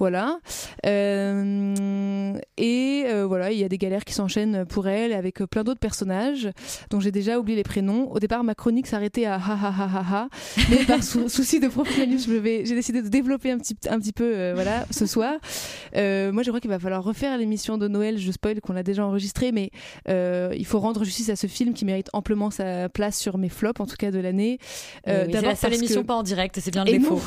Voilà. Euh, et euh, voilà, il y a des galères qui s'enchaînent pour elle avec plein d'autres personnages dont j'ai déjà oublié les prénoms. Au départ, ma chronique s'arrêtait à ha ha ha ha ha, mais par sou- souci de professionnalisme, j'ai décidé de développer un petit, un petit peu euh, voilà, ce soir. Moi, je crois qu'il va falloir refaire l'émission de Noël. Je spoil qu'on l'a déjà enregistrée, mais il faut rendre justice à ce film qui mérite amplement sa place sur mes flops, en tout cas de l'année. Euh, oui, c'est la seule parce émission que- pas en direct, c'est bien le Et défaut.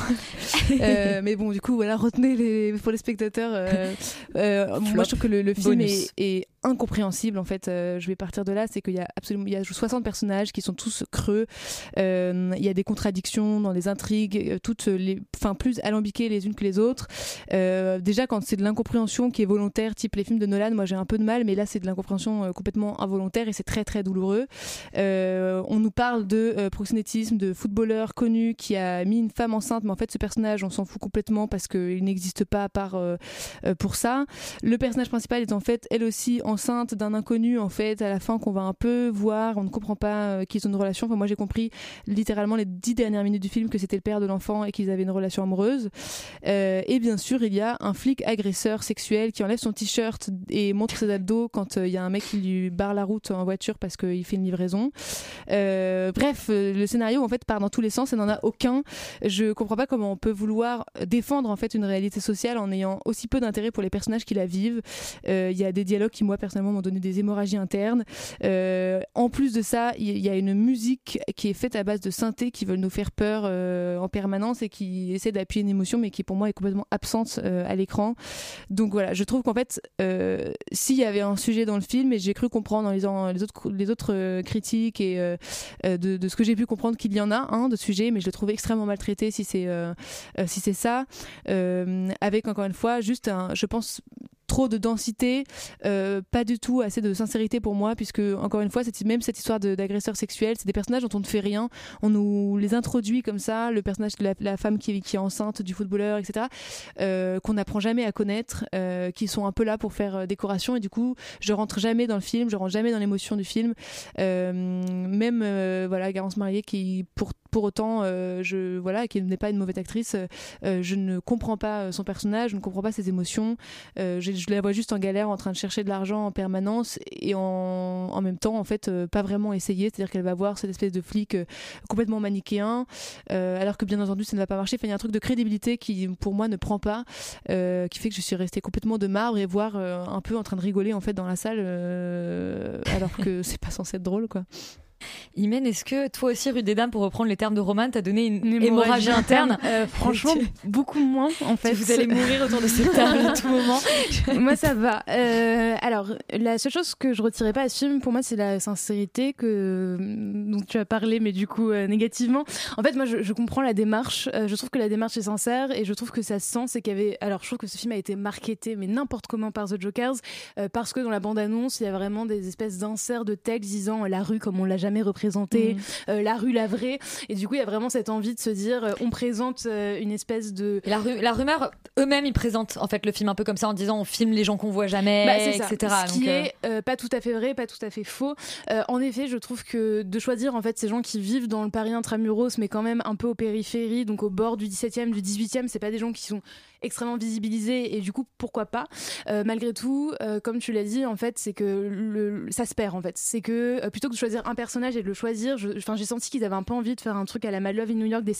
mais bon, du coup, voilà, retenez les pour les spectateurs. euh, euh, moi, je trouve que le, le film est incompréhensible. En fait, Euh, je vais partir de là, c'est qu'il y a absolument, il y a 60 personnages qui sont tous creux. Euh, il y a des contradictions dans les intrigues, euh, toutes les, enfin plus alambiquées les unes que les autres. Déjà, quand c'est de l'incompréhension qui est volontaire, type les films de Nolan, moi j'ai un peu de mal, mais là c'est de l'incompréhension complètement involontaire et c'est très très douloureux. On nous parle de proxénétisme, de footballeur connu qui a mis une femme enceinte, mais en fait ce personnage on s'en fout complètement parce qu'il n'existe pas à part pour ça. Le personnage principal est en fait elle aussi enceinte d'un inconnu en fait à la fin qu'on va un peu voir, on ne comprend pas euh, qu'ils ont une relation. Enfin moi j'ai compris littéralement les dix dernières minutes du film que c'était le père de l'enfant et qu'ils avaient une relation amoureuse. Euh, et bien sûr il y a un flic agresseur sexuel qui enlève son t-shirt et montre ses abdos quand euh, il y a un mec qui lui barre la route en voiture parce qu'il fait une livraison. Bref, le scénario en fait part dans tous les sens et n'en a aucun. Je comprends pas comment on peut vouloir défendre en fait une réalité sociale en ayant aussi peu d'intérêt pour les personnages qui la vivent. Il y a des dialogues qui moi personnellement m'ont donné des hémorragies internes. Euh, en plus de ça, il y, a une musique qui est faite à base de synthé qui veulent nous faire peur euh, en permanence et qui essaie d'appuyer une émotion, mais qui pour moi est complètement absente euh, à l'écran. Donc voilà, je trouve qu'en fait, s'il y avait un sujet dans le film, et j'ai cru comprendre dans les, en- les autres, les autres critiques et de, ce que j'ai pu comprendre qu'il y en a un de sujet, mais je le trouve extrêmement maltraité si c'est si c'est ça, avec encore une fois juste un, je pense trop de densité, euh, pas du tout assez de sincérité pour moi, puisque encore une fois, même cette histoire d'agresseur sexuel, c'est des personnages dont on ne fait rien, on nous les introduit comme ça, le personnage de la, femme qui, est- enceinte du footballeur, etc., euh, qu'on n'apprend jamais à connaître, euh, qui sont un peu là pour faire décoration, et du coup, je rentre jamais dans le film, je rentre jamais dans l'émotion du film, même voilà, Garance Marié qui pour pour autant, euh, je voilà, qui n'est pas une mauvaise actrice, euh, euh, je ne comprends pas son personnage, je ne comprends pas ses émotions. Je, la vois juste en galère, en train de chercher de l'argent en permanence et en, même temps, en fait, pas vraiment essayer. C'est-à-dire qu'elle va voir cette espèce de flic complètement manichéen, alors que bien entendu, ça ne va pas marcher. Il y a un truc de crédibilité qui, pour moi, ne prend pas, qui fait que je suis restée complètement de marbre et voir un peu en train de rigoler en fait dans la salle, alors que c'est pas censé être drôle, quoi. Imen, est-ce que toi aussi, rue des Dames, pour reprendre les termes de Roman, t'as donné une, hémorragie interne Euh, Franchement, beaucoup moins en fait. Vous allez mourir autour de cette table à tout moment. moi, ça va. Euh, alors, la seule chose que je retirais pas à ce film, pour moi, c'est la sincérité que dont tu as parlé, mais du coup euh, négativement. En fait, moi, je, je comprends la démarche. Euh, je trouve que la démarche est sincère et je trouve que ça se sent. C'est qu'il y avait. Alors, je trouve que ce film a été marketé, mais n'importe comment par The Jokers, euh, parce que dans la bande-annonce, il y a vraiment des espèces d'inserts de texte disant euh, la rue comme on l'a jamais représentée, Mhm. euh, la rue la vraie. Et du coup, il y a vraiment cette envie de se dire, euh, on présente euh, une espèce de La, la rumeur, eux-mêmes, ils présentent en fait le film un peu comme ça en disant on filme les gens qu'on voit jamais, Bah, etc. Ce qui Donc, est pas tout à fait vrai, pas tout à fait faux. En effet, je trouve que de choisir en fait ces gens qui vivent dans le Paris intramuros, mais quand même un peu aux périphéries, donc au bord du 17e, du 18e, c'est pas des gens qui sont extrêmement visibilisés et du coup pourquoi pas. Euh, malgré tout euh, comme tu l'as dit en fait c'est que le, ça se perd en fait. C'est que euh, plutôt que de choisir un personnage et de le choisir enfin j'ai senti qu'ils avaient un peu envie de faire un truc à la Mad Love in New York des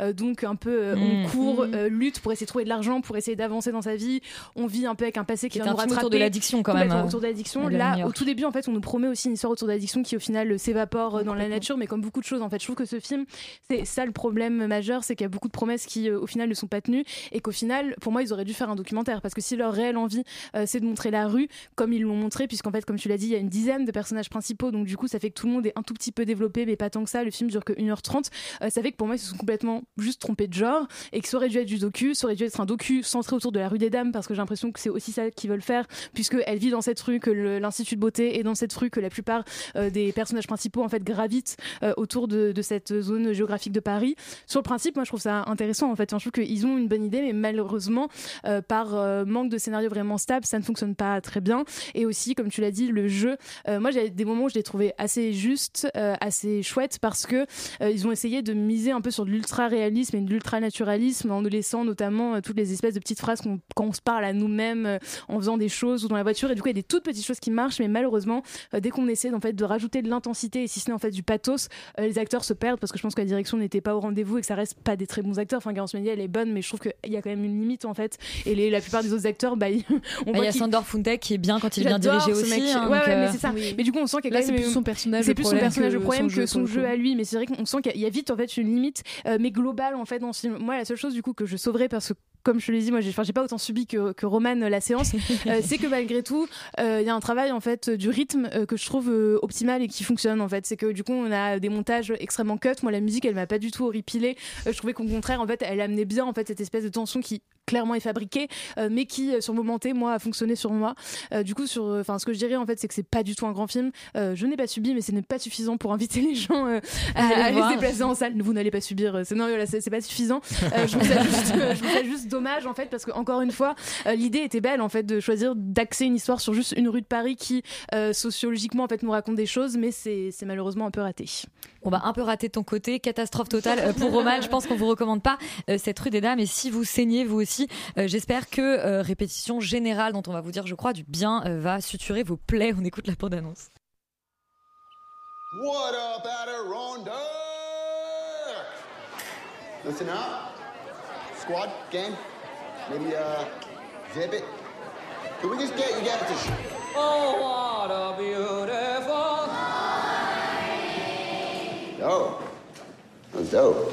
euh, donc un peu euh, Mm. on court Mm. lutte pour essayer de trouver de l'argent pour essayer d'avancer dans sa vie. On vit un peu avec un passé qui Qui est va nous rattraper autour de l'addiction, quand même, autour de l'addiction. là au tout début en fait on nous promet aussi une histoire autour de l'addiction qui au final s'évapore dans la nature mais comme beaucoup de choses en fait. Je trouve que ce film c'est ça le problème majeur c'est qu'il y a beaucoup de promesses qui au final ne sont pas tenues et qu'au final pour moi ils auraient dû faire un documentaire parce que si leur réelle envie euh, c'est de montrer la rue comme ils l'ont montré puisqu'en fait comme tu l'as dit il y a une dizaine de personnages principaux donc du coup ça fait que tout le monde est un tout petit peu développé mais pas tant que ça. Le film dure que 1h30 euh, ça fait que pour moi ils se sont complètement juste trompés de genre et que ça aurait dû être du docu ça aurait dû être un docu centré autour de la rue des dames parce que j'ai l'impression que c'est aussi ça qu'ils veulent faire puisque elle vit dans cette rue que l'institut de beauté est dans cette rue que la plupart euh, des personnages principaux en fait gravitent autour de, cette zone géographique de Paris. Sur le principe moi je trouve ça intéressant en fait. Je trouve qu'ils ont une bonne idée mais malheureusement euh, par euh, manque de scénario vraiment stable ça ne fonctionne pas très bien. Et aussi comme tu l'as dit le jeu euh, moi j'ai des moments où je l'ai trouvé assez juste assez chouette parce que ils ont essayé de miser un peu sur de l'ultra réalisme et de l'ultra naturalisme en nous laissant notamment toutes les espèces de petites phrases qu'on quand on se parle à nous-mêmes en faisant des choses ou dans la voiture. Et du coup il y a des toutes petites choses qui marchent mais malheureusement dès qu'on essaie en fait de rajouter de l'intensité et si ce n'est en fait du pathos les acteurs se perdent parce que je pense que la direction n'était pas au rendez-vous et que ça reste pas des très bons acteurs. Enfin Garance Media elle est bonne mais je trouve qu'il y a quand même une limite en fait et les, la plupart des autres acteurs bah, on bah, voit il y a Sandor Funtek qui est bien quand il vient J'adore diriger ce aussi. mec. hein, ouais, donc, ouais, mais euh, c'est ça. Mais du coup, on sent qu'il y a c'est plus son personnage C'est le plus son problème personnage que le problème son que jeu, son jeu à lui. Mais c'est vrai qu'on sent qu'il y a vite en fait une limite, euh, mais globale en fait dans ce film. Moi, la seule chose du coup que je sauverais parce que comme je te l'ai dit, moi, j'ai, pas autant subi que, que Roman euh, la séance. euh, c'est que malgré tout, euh, il y a un travail en fait du rythme euh, que je trouve optimal et qui fonctionne en fait. C'est que du coup, on a des montages extrêmement cut. Moi, la musique, elle m'a pas du tout horripilé. Euh, je trouvais qu'au contraire, en fait, elle amenait bien en fait cette espèce de tension qui clairement est fabriquée, euh, mais qui euh, sur moment T, moi, a fonctionné sur moi. Euh, du coup, sur, enfin, ce que je dirais en fait, c'est que c'est pas du tout un grand film. Euh, je n'ai pas subi, mais ce n'est pas suffisant pour inviter les gens à, À aller se déplacer en salle. Vous n'allez pas subir. C'est non, voilà, c'est pas suffisant. Je trouve ça juste, je trouve ça juste dommage en fait, parce que encore une fois, l'idée était belle en fait de choisir d'axer une histoire sur juste une rue de Paris qui sociologiquement en fait nous raconte des choses, mais c'est malheureusement un peu raté. On va un peu rater de ton côté, catastrophe totale pour Roman. Je pense qu'on vous recommande pas cette rue des Dames. Et si vous saignez vous aussi, euh, j'espère que euh, répétition générale, dont on va vous dire, je crois, du bien, euh, va suturer vos plaies. On écoute la bande annonce. What up, Adirondack? Listen up. Squad, gang, maybe uh, zip it. Can we just get you guys to sh- Oh, what a beautiful Dope. That's dope.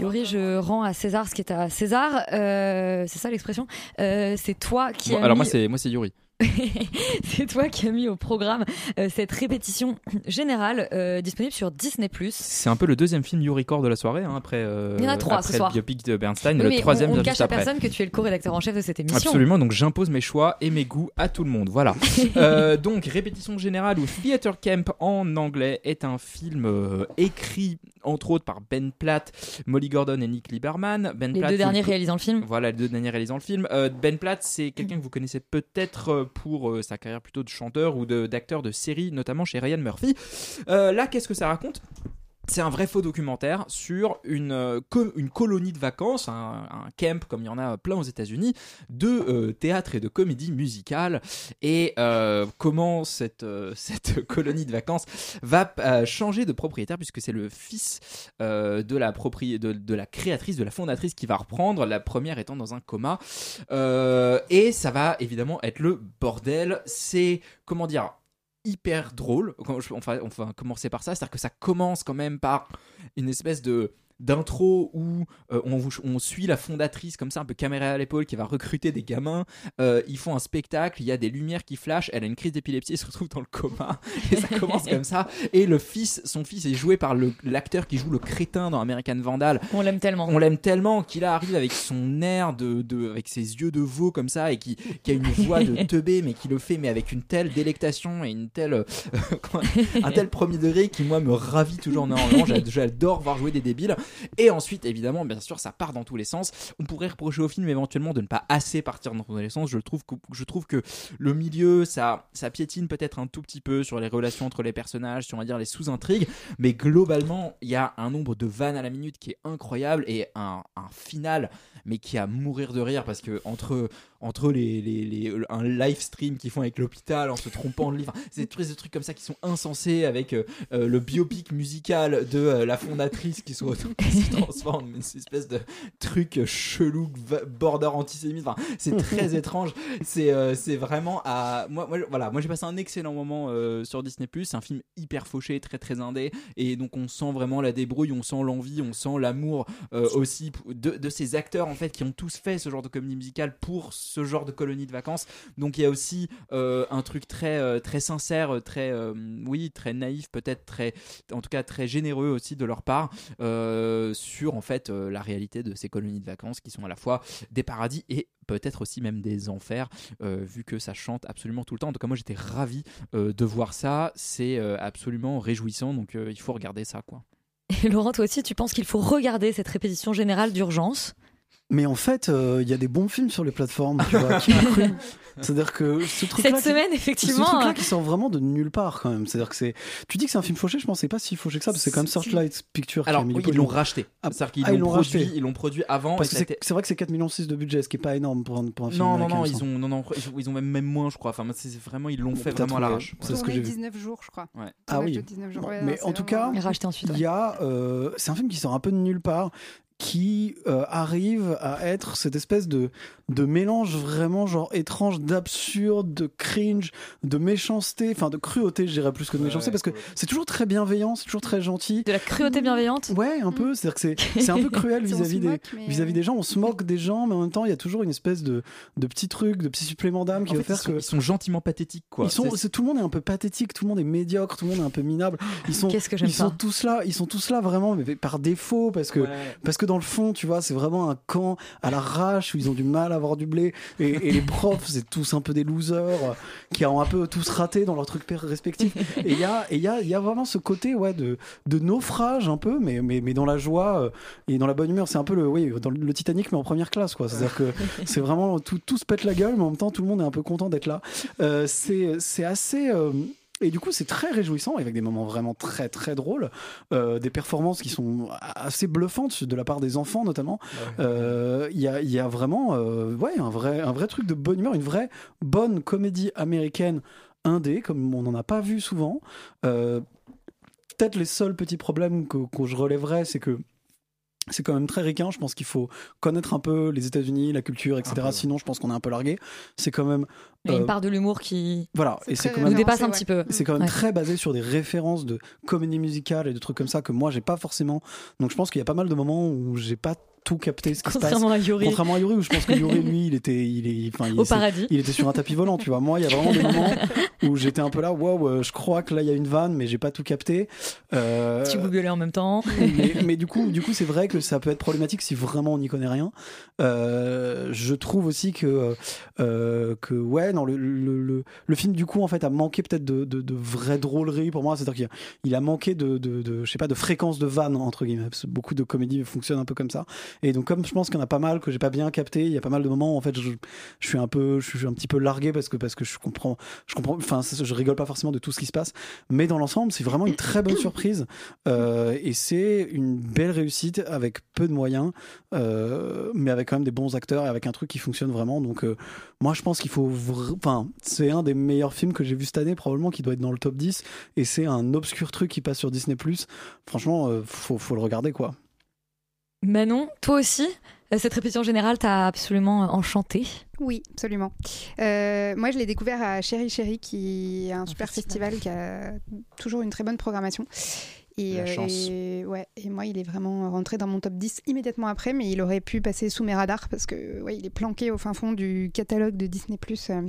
Yuri, je rends à César ce qui est à César. Euh, c'est ça l'expression? Euh, c'est toi qui Bon, alors mis... moi c'est moi c'est Yuri. c'est toi qui as mis au programme euh, cette répétition générale euh, disponible sur Disney+. C'est un peu le deuxième film You Record de la soirée hein, après. euh, Il y en a trois après ce soir. le biopic de Bernstein, Oui, le mais troisième on, on vient cache juste à après. personne que tu es le co-rédacteur en chef de cette émission. Absolument, donc j'impose mes choix et mes goûts à tout le monde. Voilà. Euh, donc, Répétition Générale ou Theater Camp en anglais est un film écrit entre autres par Ben Platt, Molly Gordon et Nick Lieberman. Ben Les Platt, deux derniers réalisant le film. Voilà, les deux derniers réalisant le film. Ben Platt, c'est quelqu'un que vous connaissez peut-être pour euh, sa carrière plutôt de chanteur ou d'acteur de, série, notamment chez Ryan Murphy. Euh, là, qu'est-ce que ça raconte? C'est un vrai faux documentaire sur une, euh, une colonie de vacances, un, camp comme il y en a plein aux États-Unis, de euh, théâtre et de comédie musicale, et euh, comment cette, cette colonie de vacances va changer de propriétaire, puisque c'est le fils de, la propri- de, de la créatrice, de la fondatrice qui va reprendre, la première étant dans un coma. Et ça va évidemment être le bordel. C'est, comment dire, hyper drôle. On va commencer par ça, c'est-à-dire que ça commence quand même par une espèce de d'intro où euh, on, suit la fondatrice comme ça un peu caméra à l'épaule qui va recruter des gamins. Euh, ils font un spectacle il y a des lumières qui flashent elle a une crise d'épilepsie elle se retrouve dans le coma. Et ça commence comme ça. Et le fils son fils est joué par l'acteur qui joue le crétin dans American Vandal. On l'aime tellement. On l'aime tellement qu'il arrive avec son air de, de- avec ses yeux de veau comme ça et qui, qui a une voix de teubé mais qui le fait mais avec une telle délectation et une telle euh, un tel premier degré qui moi me ravit toujours. J'a- j'adore voir jouer des débiles et ensuite évidemment bien sûr ça part dans tous les sens. On pourrait reprocher au film éventuellement de ne pas assez partir dans tous les sens. Je trouve que, je trouve que le milieu ça, ça piétine peut-être un tout petit peu sur les relations entre les personnages sur on va dire les sous-intrigues. Mais globalement il y a un nombre de vannes à la minute qui est incroyable et un, un final mais qui a à mourir de rire parce que entre entre les, les, un live stream qu'ils font avec l'hôpital en se trompant de livre c'est des trucs comme ça qui sont insensés avec euh, euh, le biopic musical de euh, la fondatrice qui se, retrouve- qui se transforme en une espèce de truc chelou border antisémite. Enfin, c'est très étrange. C'est euh, c'est vraiment à moi, moi voilà moi j'ai passé un excellent moment euh, sur Disney c'est un film hyper fauché très très indé. Et donc on sent vraiment la débrouille on sent l'envie on sent l'amour euh, aussi de, de ces acteurs en fait qui ont tous fait ce genre de comédie musicale pour ce genre de colonie de vacances. Donc il y a aussi un truc très très sincère très oui très naïf peut-être très en tout cas très généreux aussi de leur part. Euh, sur en fait euh, la réalité de ces colonies de vacances qui sont à la fois des paradis et peut-être aussi même des enfers euh, vu que ça chante absolument tout le temps. En tout cas moi j'étais ravi euh, de voir ça. C'est euh, absolument réjouissant. Donc euh, il faut regarder ça quoi. Et Laurent, toi aussi, tu penses qu'il faut regarder cette répétition générale d'urgence? Mais en fait, euh, il y a des bons films sur les plateformes, tu vois, qui. C'est-à-dire que ce truc-là. Cette qui- semaine, effectivement, Ce truc-là euh, qui sort vraiment de nulle part, quand même. C'est-à-dire que c'est. Tu dis que c'est un film fauché, je pense que c'est pas si fauché que ça, parce que c'est quand même Searchlight Pictures alors qui a mis oui, le ils l'ont racheté Ah, c'est-à-dire qu'ils ah, ils l'ont produit racheté. ils l'ont produit avant Parce que c'est été- vrai que c'est 4 millions 6 de budget, ce qui est pas énorme pour un, pour un film. non non non ils ont non non ils ont même même moins je crois enfin c'est vraiment ils l'ont fait vraiment à l'arrache C'est ce que j'ai vu. 19 jours, je crois. Ouais. Ah oui. de 19 jours. Bon, Ouais, mais en tout cas, il y a, euh, c'est un film qui sort un peu de nulle part, qui euh, arrive à être cette espèce de de mélange vraiment genre étrange, d'absurde, de cringe, de méchanceté, enfin de cruauté, je dirais plus que de méchanceté, parce que c'est toujours très bienveillant, c'est toujours très gentil. De la cruauté bienveillante. Ouais, un peu. C'est-à-dire que c'est c'est un peu cruel vis-à-vis des moque, mais- vis-à-vis des gens. On se moque des gens, mais en même temps, il y a toujours une espèce de de petit truc, de petit supplément d'âme qui En va fait, faire ils sont, que ils sont gentiment pathétiques quoi ils sont, C'est- c'est- tout le monde est un peu pathétique, tout le monde est médiocre, tout le monde est un peu minable. Ils sont, Qu'est-ce que j'aime ils sont tous là, ils sont tous là vraiment, mais par défaut, parce que, Ouais. parce que dans le fond, tu vois, c'est vraiment un camp à l'arrache où ils ont du mal à avoir du blé, et, et les profs, c'est tous un peu des losers euh, qui ont un peu tous raté dans leurs trucs respectifs. Et il y a, et y a, y a vraiment ce côté, ouais, de, de naufrage un peu, mais, mais, mais dans la joie euh, et dans la bonne humeur. C'est un peu le, oui, dans le Titanic, mais en première classe, quoi. C'est-à-dire que c'est vraiment tout, tout se pète la gueule, mais en même temps, tout le monde est un peu content d'être là. Euh, c'est, c'est assez. euh, et du coup, c'est très réjouissant, avec des moments vraiment très très drôles, euh, des performances qui sont assez bluffantes de la part des enfants notamment. Euh, Il y, a, il y a vraiment, euh, ouais, un vrai, un vrai truc de bonne humeur, une vraie bonne comédie américaine indé, comme on n'en a pas vu souvent. Peut-être les seuls petits problèmes que, que je relèverais, c'est que c'est quand même très ricain. Je pense qu'il faut connaître un peu les États-Unis, la culture, etc. Sinon, je pense qu'on est un peu largué. C'est quand même. Il y a une euh, part de l'humour qui voilà, et c'est quand nous même dépasse un petit peu. c'est quand même Ouais. très basé sur des références de comédie musicale et de trucs comme ça que moi j'ai pas forcément. Donc je pense qu'il y a pas mal de moments où j'ai pas tout capté ce qui se passe. Contrairement à Yuri. Contrairement à Yuri où je pense que Yuri lui il était il est enfin, il, Au paradis. il était sur un tapis volant tu vois. Moi il y a vraiment des moments où j'étais un peu là waouh euh, je crois que là il y a une vanne mais j'ai pas tout capté. Euh, Tu googlais en même temps. mais, mais du coup, du coup, c'est vrai que ça peut être problématique si vraiment on n'y connaît rien. Euh, je trouve aussi que euh, que ouais, non, le, le, le, le film du coup en fait a manqué peut-être de, de, de vraie drôlerie pour moi. C'est-à-dire qu'il a, manqué de, de, de je sais pas de fréquence de vanne entre guillemets. Parce que beaucoup de comédies fonctionnent un peu comme ça. Et donc comme je pense qu'il y en a pas mal que j'ai pas bien capté, il y a pas mal de moments où en fait je, suis un peu, je suis un petit peu largué parce que parce que je comprends, je comprends, enfin je rigole pas forcément de tout ce qui se passe, mais dans l'ensemble c'est vraiment une très bonne surprise euh, et c'est une belle réussite avec peu de moyens, euh, mais avec quand même des bons acteurs et avec un truc qui fonctionne vraiment. Donc euh, moi je pense qu'il faut, enfin c'est un des meilleurs films que j'ai vu cette année probablement qui doit être dans le top 10 et c'est un obscur truc qui passe sur Disney+. Franchement faut, faut le regarder quoi. Manon, toi aussi, euh, cette répétition générale t'a absolument euh, enchanté. Oui, absolument. Euh, moi, je l'ai découvert à Chéri Chéri, qui est un super festival. qui a toujours une très bonne programmation. Et, La euh, chance. et- ouais, et moi, il est vraiment rentré dans mon top 10 immédiatement après, mais il aurait pu passer sous mes radars parce que ouais, il est planqué au fin fond du catalogue de Disney+. euh.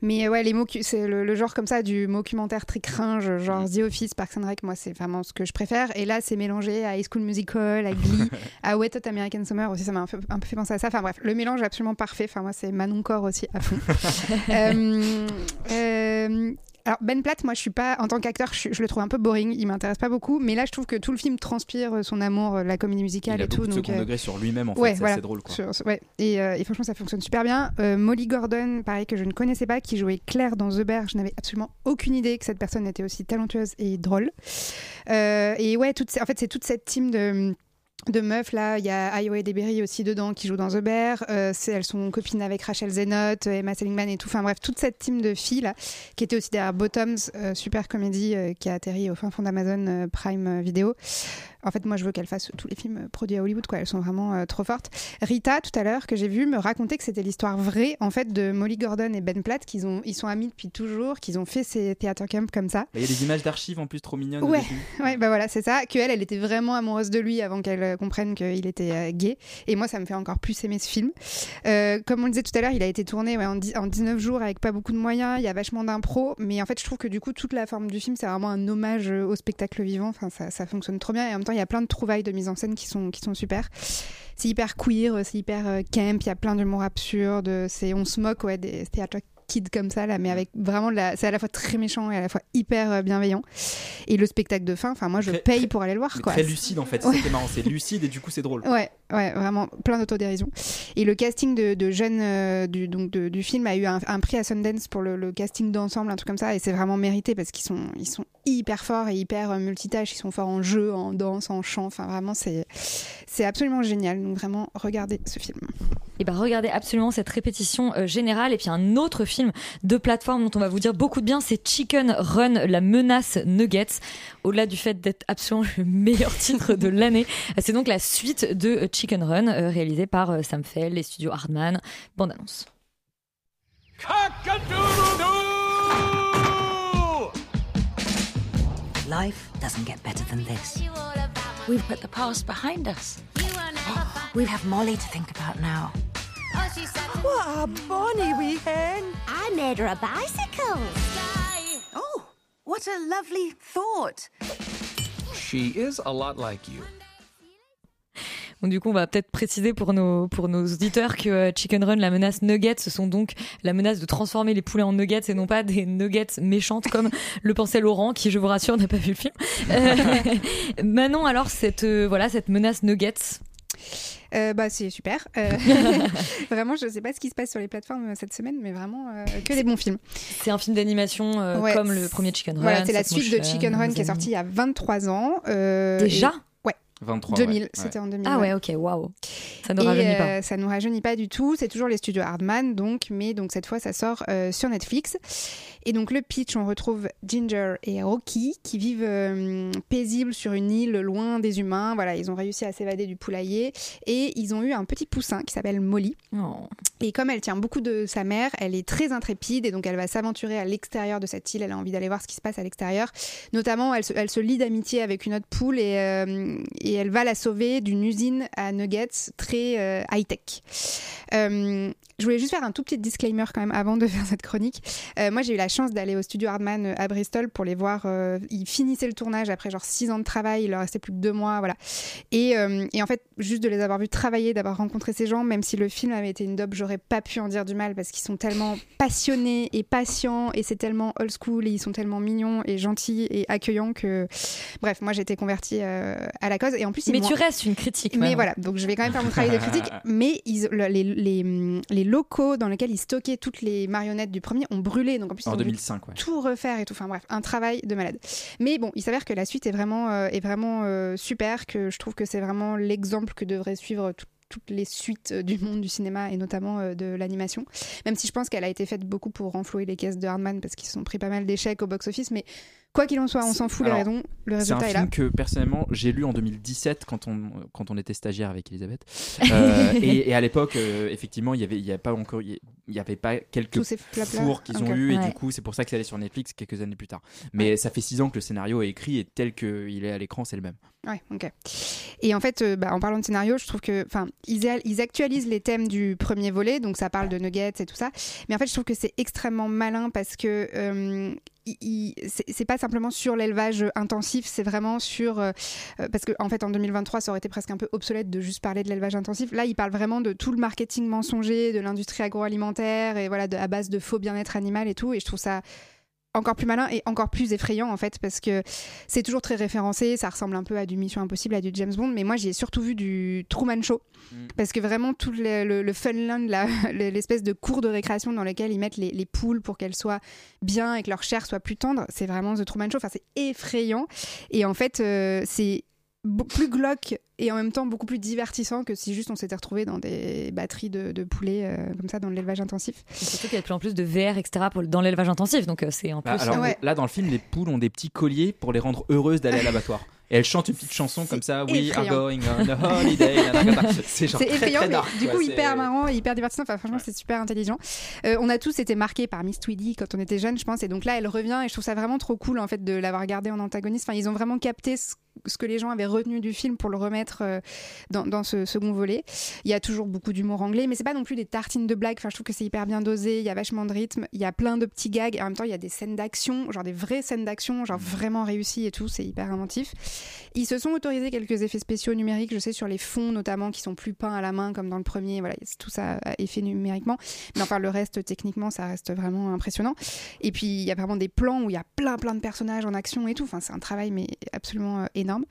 Mais euh, ouais, les mocu- c'est le, le genre comme ça du documentaire très cringe, genre The Office, Parks and Rec, moi, c'est vraiment ce que je préfère. Et là, c'est mélangé à High School Musical, à Glee, à Wet Hot American Summer aussi, ça m'a un peu, un peu fait penser à ça. Enfin bref, le mélange est absolument parfait. Enfin, moi, c'est Manon Corps aussi à fond. Euh, euh, alors Ben Platt, moi je suis pas en tant qu'acteur, je, le trouve un peu boring, il m'intéresse pas beaucoup, mais là je trouve que tout le film transpire son amour, euh, la comédie musicale Il a et tout. de donc, second euh, degré sur lui-même, en fait, ouais, c'est voilà, drôle, quoi. sur- ouais. et, euh, et franchement ça fonctionne super bien. Euh, Molly Gordon, pareil que je ne connaissais pas, qui jouait Claire dans The Bear, je n'avais absolument aucune idée que cette personne était aussi talentueuse et drôle. Euh, et ouais, toute, en fait c'est toute cette team de de meufs là, il y a Iowa Deberry aussi dedans qui joue dans The Bear. Euh, elles sont copines avec Rachel Zenott, Emma Seligman et tout. Enfin bref, toute cette team de filles là, qui était aussi derrière Bottoms, euh, super comédie euh, qui a atterri au fin fond d'Amazon euh, Prime euh, Video. En fait, moi, je veux qu'elles fassent tous les films produits à Hollywood, quoi. Elles sont vraiment euh, trop fortes. Rita, tout à l'heure, que j'ai vu, me raconter que c'était l'histoire vraie, en fait, de Molly Gordon et Ben Platt, qu'ils ont, ils sont amis depuis toujours, qu'ils ont fait ces theater camps comme ça. Il y a des images d'archives en plus trop mignonnes. Ouais, ouais, bah voilà, c'est ça. Que elle, elle était vraiment amoureuse de lui avant qu'elle euh, comprenne qu'il était euh, gay. Et moi, ça me fait encore plus aimer ce film. Euh, comme on le disait tout à l'heure, il a été tourné ouais, en, dix- en 19 jours avec pas beaucoup de moyens. Il y a vachement d'impro, mais en fait, je trouve que du coup, toute la forme du film, c'est vraiment un hommage au spectacle vivant. Enfin, ça, ça fonctionne trop bien. Et en même temps, il y a plein de trouvailles de mise en scène qui sont qui sont super. C'est hyper queer, c'est hyper euh, camp. Il y a plein d'humour absurde. C'est on se moque ouais des théâtres kids comme ça là, mais avec vraiment c'est à la fois très méchant et à la fois hyper euh, bienveillant. Et le spectacle de fin, enfin moi je Très- paye très- pour aller le voir quoi. Très lucide en fait, c'est Ouais. est marrant, c'est lucide et du coup c'est drôle. Ouais, ouais, vraiment plein d'autodérision. Et le casting de, de jeunes euh, du, donc de- du film a eu un, un prix à Sundance pour le, le casting d'ensemble, un truc comme ça, et c'est vraiment mérité parce qu'ils sont, ils sont hyper forts et hyper euh, multitâches. Ils sont forts en jeu, en danse, en chant. Enfin, vraiment, c'est, c'est absolument génial. Donc vraiment, regardez ce film. Et ben regardez absolument cette répétition euh, générale. Et puis un autre film de plateforme dont on va vous dire beaucoup de bien, c'est Chicken Run, la menace Nuggets. Au-delà du fait d'être absolument le meilleur titre de l'année, c'est donc la suite de euh, Chicken Run, euh, réalisée par euh, Sam Fell, les studios Hardman. Bande annonce. Life doesn't get better than this. We've put the past behind us. Oh, we have Molly to think about now. What a bonny wee hen. I made her a bicycle. Oh, what a lovely thought. She is a lot like you. Donc du coup, on va peut-être préciser pour nos, pour nos auditeurs que euh, Chicken Run, la menace Nuggets, ce sont donc la menace de transformer les poulets en nuggets et non pas des nuggets méchantes comme le pensait Laurent, qui, je vous rassure, n'a pas vu le film. Euh, Manon, alors, cette, euh, voilà, cette menace Nuggets, Euh, bah, c'est super. Euh, vraiment, je sais pas ce qui se passe sur les plateformes cette semaine, mais vraiment euh, que des bons films. c'est un film d'animation euh, Ouais. comme le premier Chicken Run. Voilà, c'est la suite de Chicken Run qui est amis. sortie il y a 23 ans. euh, Déjà. 23, 2000, ouais. c'était en 2000. Ah ouais, ok, waouh. Ça ne Et, rajeunit euh, pas. ça nous rajeunit pas du tout. C'est toujours les studios Hardman, donc, mais donc cette fois, ça sort euh, sur Netflix. Et donc le pitch, on retrouve Ginger et Rocky qui vivent euh, paisibles sur une île loin des humains. Voilà, ils ont réussi à s'évader du poulailler et ils ont eu un petit poussin qui s'appelle Molly. Oh. Et comme elle tient beaucoup de sa mère, elle est très intrépide et donc elle va s'aventurer à l'extérieur de cette île. Elle a envie d'aller voir ce qui se passe à l'extérieur. Notamment, elle se, elle se lie d'amitié avec une autre poule et, euh, et elle va la sauver d'une usine à nuggets très euh, high-tech. Je voulais juste faire un tout petit disclaimer quand même avant de faire cette chronique. Euh, moi, j'ai eu la chance d'aller au studio Hardman euh, à Bristol pour les voir. euh, ils finissaient le tournage après genre six ans de travail. Il leur restait plus que deux mois, voilà. Et, euh, et en fait, juste de les avoir vus travailler, d'avoir rencontré ces gens, même si le film avait été une dope, j'aurais pas pu en dire du mal parce qu'ils sont tellement passionnés et patients et c'est tellement old school et ils sont tellement mignons et gentils et accueillants que, bref, moi j'étais convertie à la cause et en plus Mais tu restes une critique. mais voilà, donc je vais quand même faire mon travail de critique. Mais ils- le- les, les, les locaux dans lesquels ils stockaient toutes les marionnettes du premier ont brûlé. Donc en plus, ils ont dû 2005, ouais. tout refaire et tout. Enfin bref, un travail de malade. Mais bon, il s'avère que la suite est vraiment, euh, est vraiment euh, super, que je trouve que c'est vraiment l'exemple que devrait suivre tout- toutes les suites euh, du monde du cinéma et notamment de l'animation. Même si je pense qu'elle a été faite beaucoup pour renflouer les caisses de Hardman parce qu'ils se sont pris pas mal d'échecs au box-office. Mais quoi qu'il en soit, on s'en fout les raisons. Le C'est un résultat est là. film que personnellement j'ai lu en 2017 quand on, quand on était stagiaire avec Elisabeth. Euh, et, et à l'époque, euh, effectivement, il y avait, il y a pas encore, il y avait pas quelques fours qu'ils ont eu et Ouais. du coup c'est pour ça que c'est allé sur Netflix quelques années plus tard. Mais ça fait six ans que le scénario est écrit et tel qu'il est à l'écran, c'est le même. Ouais, ok. Et en fait, euh, bah, en parlant de scénario, je trouve que, enfin, ils, ils actualisent les thèmes du premier volet, donc ça parle de nuggets et tout ça. Mais en fait, je trouve que c'est extrêmement malin parce que c'est pas simplement sur l'élevage intensif, c'est vraiment sur euh, euh, parce que en fait en 2023 ça aurait été presque un peu obsolète de juste parler de l'élevage intensif. Là, il parle vraiment de tout le marketing mensonger, de l'industrie agroalimentaire et voilà à base de faux bien-être animal et tout. Et je trouve ça encore plus malin et encore plus effrayant en fait parce que c'est toujours très référencé, ça ressemble un peu à du Mission Impossible, à du James Bond, mais moi j'y ai surtout vu du Truman Show. Parce que vraiment tout le, le, le funland, la- l'espèce de cours de récréation dans lequel ils mettent les, les poules pour qu'elles soient bien et que leur chair soit plus tendre, c'est vraiment The Truman Show, enfin c'est effrayant. Et en fait euh, c'est plus glauque et en même temps beaucoup plus divertissant que si juste on s'était retrouvé dans des batteries de, de poulets euh, comme ça dans l'élevage intensif. Et Surtout qu'il y a de plus en plus de VR, etc. pour- dans l'élevage intensif. Donc euh, c'est en Bah, plus. alors euh, là dans le film, les poules ont des petits colliers pour les rendre heureuses d'aller à l'abattoir. Et elles chantent une petite chanson comme ça, We are going on a holiday. C'est genre C'est très, effrayant, très mais du coup hyper marrant, hyper divertissant. Enfin, franchement, c'est super intelligent. Euh, on a tous été marqués par Miss Tweedy quand on était jeunes, je pense. Et donc là, elle revient, et je trouve ça vraiment trop cool en fait de l'avoir gardée en antagoniste. Enfin, ils ont vraiment capté ce, ce que les gens avaient retenu du film pour le remettre euh, dans, dans ce second volet. Il y a toujours beaucoup d'humour anglais, mais c'est pas non plus des tartines de blagues. Enfin, je trouve que c'est hyper bien dosé. Il y a vachement de rythme. Il y a plein de petits gags, et en même temps, il y a des scènes d'action, genre des vraies scènes d'action, genre vraiment réussies et tout. C'est hyper inventif. Ils se sont autorisés quelques effets spéciaux numériques, je sais, sur les fonds notamment, qui sont plus peints à la main comme dans le premier. Voilà, tout ça a effet numériquement. Mais enfin, le reste, techniquement, ça reste vraiment impressionnant. Et puis, il y a vraiment des plans où il y a plein, plein de personnages en action et tout. Enfin, c'est un travail, mais absolument euh, énorme.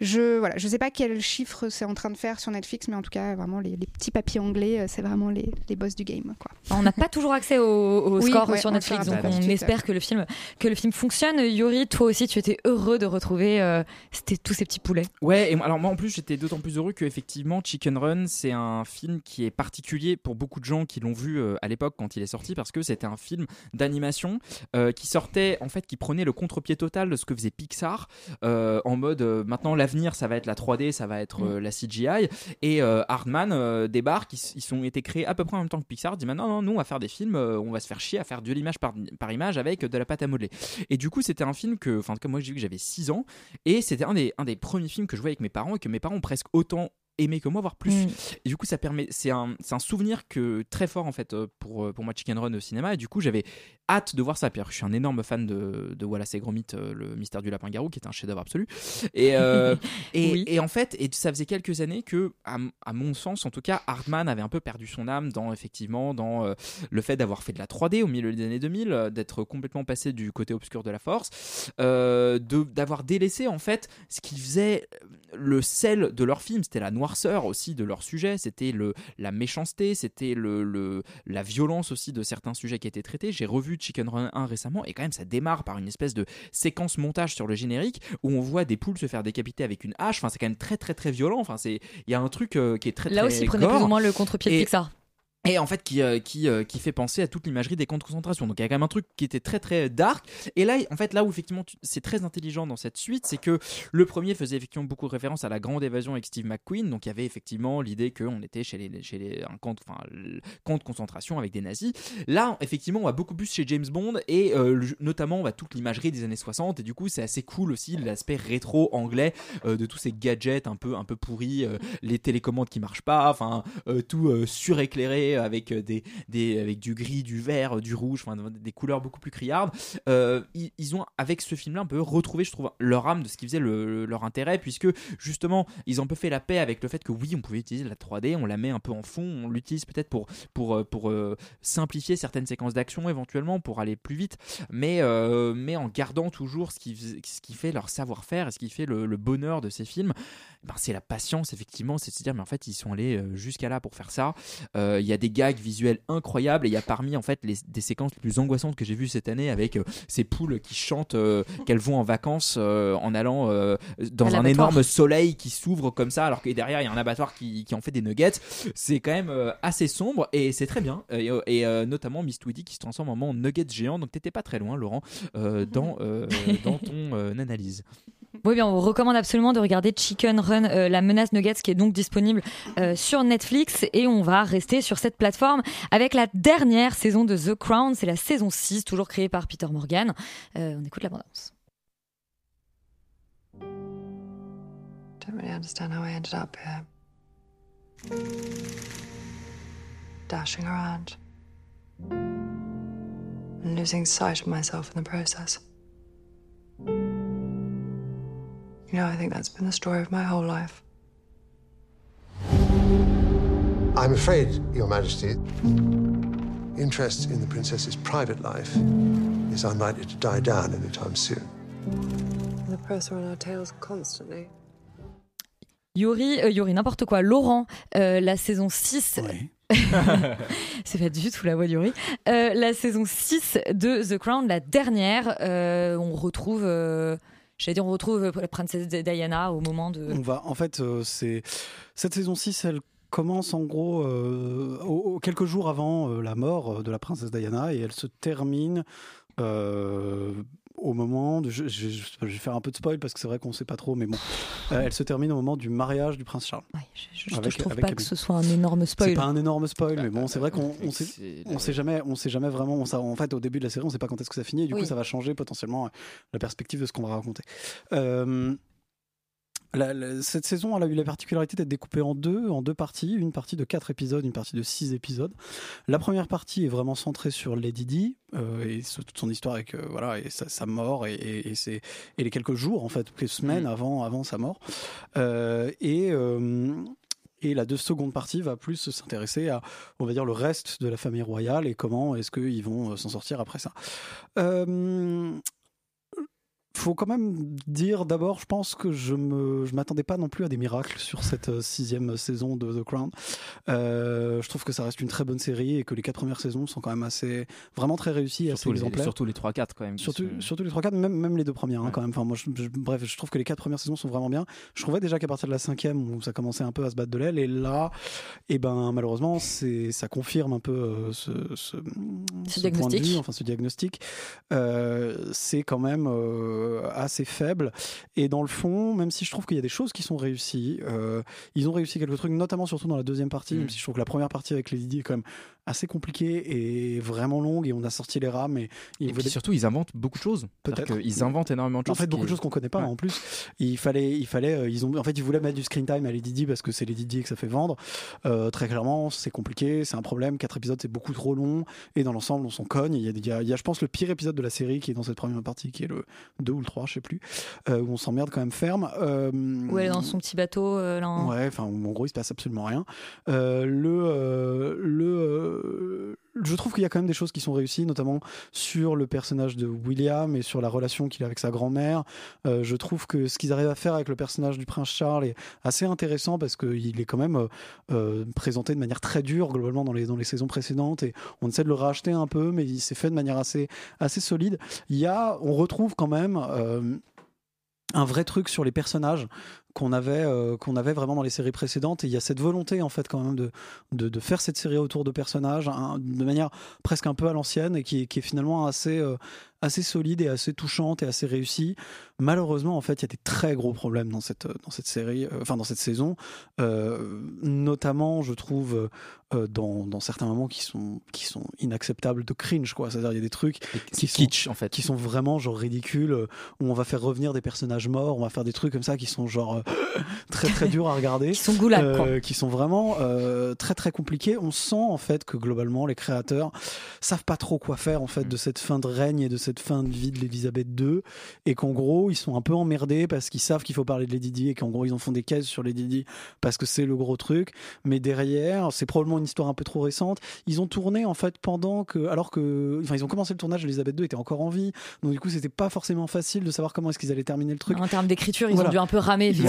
Je, voilà, je sais pas quel chiffre c'est en train de faire sur Netflix, mais en tout cas, vraiment, les, les petits papiers anglais, euh, c'est vraiment les, les boss du game, quoi. On n'a pas toujours accès au, au Oui, score ouais, sur Netflix, donc on suite, espère que le film que le film fonctionne. Yuri, toi aussi, tu étais heureux de retrouver euh, c'était tous ces petits poulets. Ouais, et alors moi en plus j'étais d'autant plus heureux que effectivement Chicken Run c'est un film qui est particulier pour beaucoup de gens qui l'ont vu euh, à l'époque quand il est sorti parce que c'était un film d'animation euh, qui sortait en fait qui prenait le contre-pied total de ce que faisait Pixar euh, en mode euh, maintenant l'avenir ça va être la 3D, ça va être euh, la CGI et euh, Hardman euh, débarque, ils, ils sont été créés à peu près en même temps que Pixar, dit maintenant non, nous on va faire des films, on va se faire chier à faire de l'image par, par image avec de la pâte à modeler. Et du coup c'était un film que, enfin en tout cas moi j'ai vu que j'avais 6 ans et c'était un des, un des premiers films que je voyais avec mes parents et que mes parents ont presque autant aimé que moi, voire plus. Mm. Et du coup, ça permet, c'est un, c'est un souvenir que très fort en fait pour, pour moi Chicken Run au cinéma. Et du coup, j'avais hâte de voir ça. Puis je suis un énorme fan de, de Wallace et Gromit, euh, le mystère du lapin garou, qui est un chef-d'œuvre absolu. Et, euh, et, Oui. et en fait, et ça faisait quelques années que, à, à mon sens, en tout cas, Hardman avait un peu perdu son âme dans effectivement dans euh, le fait d'avoir fait de la 3D au milieu des années 2000, euh, d'être complètement passé du côté obscur de la force, euh, d'avoir délaissé en fait ce qui faisait le sel de leur film, c'était la noirceur aussi de leur sujet, c'était la méchanceté, c'était le, le la violence aussi de certains sujets qui étaient traités. J'ai revu de Chicken Run 1 récemment, et quand même ça démarre par une espèce de séquence montage sur le générique où on voit des poules se faire décapiter avec une hache. Enfin, c'est quand même très très très violent. Enfin, c'est il y a un truc euh, qui est très Là très aussi, prenez plus ou moins le contre-pied de Pixar. Et en fait, qui, euh, qui, euh, qui fait penser à toute l'imagerie des camps de concentration. Donc il y a quand même un truc qui était très très dark. Et là, en fait, là où effectivement c'est très intelligent dans cette suite, c'est que le premier faisait effectivement beaucoup référence à la grande évasion avec Steve McQueen. Donc il y avait effectivement l'idée qu'on était chez les, chez les un camp, de- enfin, camp de concentration avec des nazis. Là, effectivement, on va beaucoup plus chez James Bond et euh, notamment on va toute l'imagerie des années 60. Et du coup, c'est assez cool aussi l'aspect rétro anglais euh, de tous ces gadgets un peu un peu pourris, euh, les télécommandes qui marchent pas, enfin euh, tout euh, suréclairé avec euh, des, des avec du gris, du vert, euh, du rouge, enfin des couleurs beaucoup plus criardes. Euh, ils, ont avec ce film-là un peu retrouvé, je trouve, leur âme de ce qui faisait le- le- leur intérêt, puisque justement ils ont un peu fait la paix avec le fait que oui, on pouvait utiliser la 3D, on la met un peu en fond, on l'utilise peut-être pour pour euh, pour euh, simplifier certaines séquences d'action éventuellement pour aller plus vite, mais euh, mais en gardant toujours ce qui ce qui fait leur savoir-faire et ce qui fait le, bonheur de ces films. Ben, c'est la patience effectivement, c'est de se dire mais en fait ils sont allés euh, jusqu'à là pour faire ça. Euh, Il y a des gags visuels incroyables et il y a parmi en fait les, des séquences les plus angoissantes que j'ai vues cette année avec euh, ces poules qui chantent euh, qu'elles vont en vacances euh, en allant dans un énorme soleil qui s'ouvre comme ça alors que derrière il y a un abattoir qui, qui en fait des nuggets. C'est quand même assez sombre et c'est très bien et, et, notamment Miss Tweedy qui se transforme en nuggets géant donc t'étais pas très loin Laurent dans, dans ton analyse. Oui, bien, on recommande absolument de regarder Chicken Run, euh, la menace Nuggets, qui est donc disponible euh, sur Netflix. Et on va rester sur cette plateforme avec la dernière saison de The Crown. C'est la saison 6, toujours créée par Peter Morgan. Euh, on écoute la bande-annonce. You know, I think that's been the story of my whole life. I'm afraid, Your Majesty, interest in the princess's private life is unlikely to die down anytime soon. The press are on our tails constantly. Yori, euh, Yori, n'importe quoi. Laurent, euh, la saison 6. C'est pas du tout la voix d'Yori. Euh, la saison 6 de The Crown, la dernière, euh, on retrouve. J'allais dire, on retrouve euh, la princesse Diana au moment de. On va, en fait, euh, cette saison 6, elle commence en gros euh, quelques jours avant la mort de la princesse Diana et elle se termine au moment de, je, je- je- je vais faire un peu de spoil parce que c'est vrai qu'on sait pas trop mais bon Euh, elle se termine au moment du mariage du prince Charles Je, je Avec- trouve avec pas que ce soit un énorme spoil. c'est pas un énorme spoil, mais bon, c'est vrai qu'on on sait, on sait jamais, on sait jamais vraiment. on sait- en fait, au début de la série, on sait pas quand est-ce que ça finit. Et du Oui. coup, ça va changer potentiellement euh, la perspective de ce qu'on va raconter. Euh, la- la- cette saison, elle a eu la particularité d'être découpée en deux, en deux parties, une partie de quatre épisodes, une partie de six épisodes. La première partie est vraiment centrée sur Lady Di euh, et ce- toute son histoire avec euh, voilà et sa, sa mort et, et, et ses- et les quelques jours en fait, quelques semaines avant avant sa mort. Euh, et et la deux seconde partie va plus s'intéresser à, on va dire, le reste de la famille royale et comment est-ce qu'ils vont s'en sortir après ça. Faut quand même dire d'abord, je pense que je me, je m'attendais pas non plus à des miracles sur cette euh, sixième saison de The Crown. Euh, je trouve que ça reste une très bonne série et que les quatre premières saisons sont quand même assez, vraiment très réussies, et assez Surtout les, exemplaires. surtout les 3-4 quand même. Surtout, surtout les 3 4 même, même les deux premières hein, quand même. Enfin, moi, je- je- bref, je trouve que les quatre premières saisons sont vraiment bien. Je trouvais déjà qu'à partir de la cinquième, où ça commençait un peu à se battre de l'aile, et là, et ben, malheureusement, c'est, ça confirme un peu euh, ce, ce, ce point de diagnostic. vue, enfin ce diagnostic. Euh, c'est quand même euh, assez faible. Et dans le fond, même si je trouve qu'il y a des choses qui sont réussies, euh, ils ont réussi quelques trucs, notamment surtout dans la deuxième partie, Mm. même si je trouve que la première partie avec Lady Di est quand même assez compliquée et vraiment longue, et on a sorti les rames. Et, il Et puis surtout, ils inventent beaucoup de choses. Peut-être. Qu'ils inventent énormément de en choses. fait, beaucoup de choses qu'on connaît pas. Ouais. En plus, il fallait, il fallait, euh, ils ont, en fait, ils voulaient mettre du screen time à Lady Di parce que c'est Lady Di et que ça fait vendre. Euh, très clairement, c'est compliqué, c'est un problème. Quatre épisodes, c'est beaucoup trop long. Et dans l'ensemble, on s'en cogne. Il y, a, il y a- il y a, je pense, le pire épisode de la série qui est dans cette première partie, qui est le 2 ou le 3, je sais plus, euh, où on s'emmerde quand même ferme. Euh, Où elle est dans son petit bateau. euh, là, en- Ouais, enfin, en gros, il se passe absolument rien. Euh, le, euh, le, euh, je trouve qu'il y a quand même des choses qui sont réussies, notamment sur le personnage de William et sur la relation qu'il a avec sa grand-mère. Euh, je trouve que ce qu'ils arrivent à faire avec le personnage du prince Charles est assez intéressant parce qu'il est quand même euh, présenté de manière très dure globalement dans les, dans les saisons précédentes et on essaie de le racheter un peu, mais il s'est fait de manière assez, assez solide. Il y a, on retrouve quand même un vrai truc sur les personnages qu'on avait, euh, qu'on avait vraiment dans les séries précédentes. Et il y a cette volonté, en fait, quand même, de, de, de faire cette série autour de personnages hein, de manière presque un peu à l'ancienne et qui, est- qui est finalement assez, euh, assez solide et assez touchante et assez réussie. Malheureusement, en fait, il y a des très gros problèmes dans cette, dans cette série, euh, enfin, dans cette saison. Notamment, je trouve, dans, dans certains moments qui sont, qui sont inacceptables de cringe, quoi. C'est-à-dire, il y a des trucs qui sont, kitsch, en fait. qui sont vraiment, genre, ridicules, où on va faire revenir des personnages morts, on va faire des trucs comme ça qui sont, genre, très, très durs à regarder. qui sont goulags, quoi. qui sont vraiment euh, très très compliqués. On sent en fait que globalement les créateurs savent pas trop quoi faire en fait de cette fin de règne et de cette fin de vie de l'Elisabeth II et qu'en gros ils sont un peu emmerdés parce qu'ils savent qu'il faut parler de Lady Di et qu'en gros ils en font des caisses sur Lady Di parce que c'est le gros truc. Mais derrière c'est probablement une histoire un peu trop récente. Ils ont tourné en fait pendant que alors que enfin ils ont commencé le tournage l'Elisabeth II était encore en vie donc du coup c'était pas forcément facile de savoir comment est-ce qu'ils allaient terminer le truc. En termes d'écriture, ils Voilà. ont dû un peu ramer, Il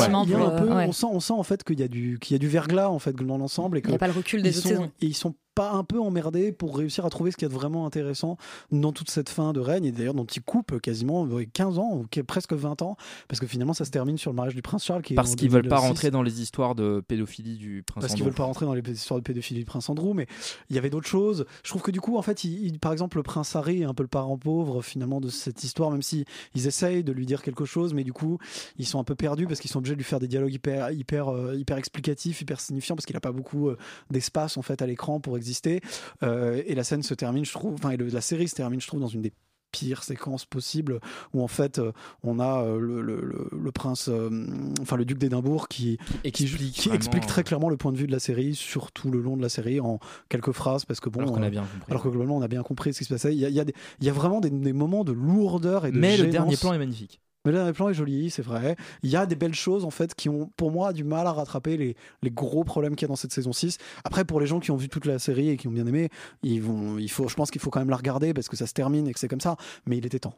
peu- on, sent, on sent en fait qu'il y a du, qu'il y a du verglas en fait dans l'ensemble et que Il y a pas le recul des autres saisons. Et ils sont pas un peu emmerdés pour réussir à trouver ce qu'il y a de vraiment intéressant dans toute cette fin de règne et d'ailleurs dont ils coupent quasiment euh, 15 ans ou qu- presque 20 ans parce que finalement ça se termine sur le mariage du prince Charles qui est Parce qu'ils veulent pas 2006. rentrer dans les histoires de pédophilie du prince Parce qu'ils veulent pas rentrer dans les histoires de pédophilie du prince Andrew, mais il y avait d'autres choses. Je trouve que du coup, en fait, il- il- par exemple, le prince Harry est un peu le parent pauvre finalement de cette histoire, même si ils essayent de lui dire quelque chose, mais du coup, ils sont un peu perdus parce qu'ils sont obligés de lui faire des dialogues hyper, hyper, euh, hyper explicatifs, hyper signifiants, parce qu'il a pas beaucoup euh, d'espace en fait à l'écran pour exister. Euh, et la scène se termine, je trouve, enfin, la série se termine, je trouve, dans une des pires séquences possibles où en fait euh, on a euh, le, le- prince euh, enfin le duc d'Édimbourg qui qui, explique qui vraiment, explique très clairement le point de vue de la série sur tout le long de la série en quelques phrases parce que bon Alors qu'on a bien compris. alors que globalement on a bien compris ce qui se passait il y a, il y a, des- il y a vraiment des, des moments de lourdeur et de Mais le dernier plan est magnifique. Mais le dernier plan est joli, c'est vrai. Il y a des belles choses en fait qui ont pour moi du mal à rattraper les, les gros problèmes qu'il y a dans cette saison 6. Après pour les gens qui ont vu toute la série et qui ont bien aimé, ils vont il faut je pense qu'il faut quand même la regarder parce que ça se termine et que c'est comme ça, mais il était temps.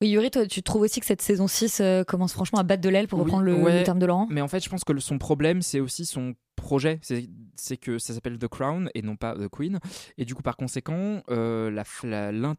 Oui, Yuri, toi, tu trouves aussi que cette saison 6 euh, commence franchement à battre de l'aile pour Oui, reprendre le, ouais, le terme de Laurent? Mais en fait, je pense que le- son problème, c'est aussi son projet. C'est que ça s'appelle The Crown et non pas The Queen. Et du coup, par conséquent, euh,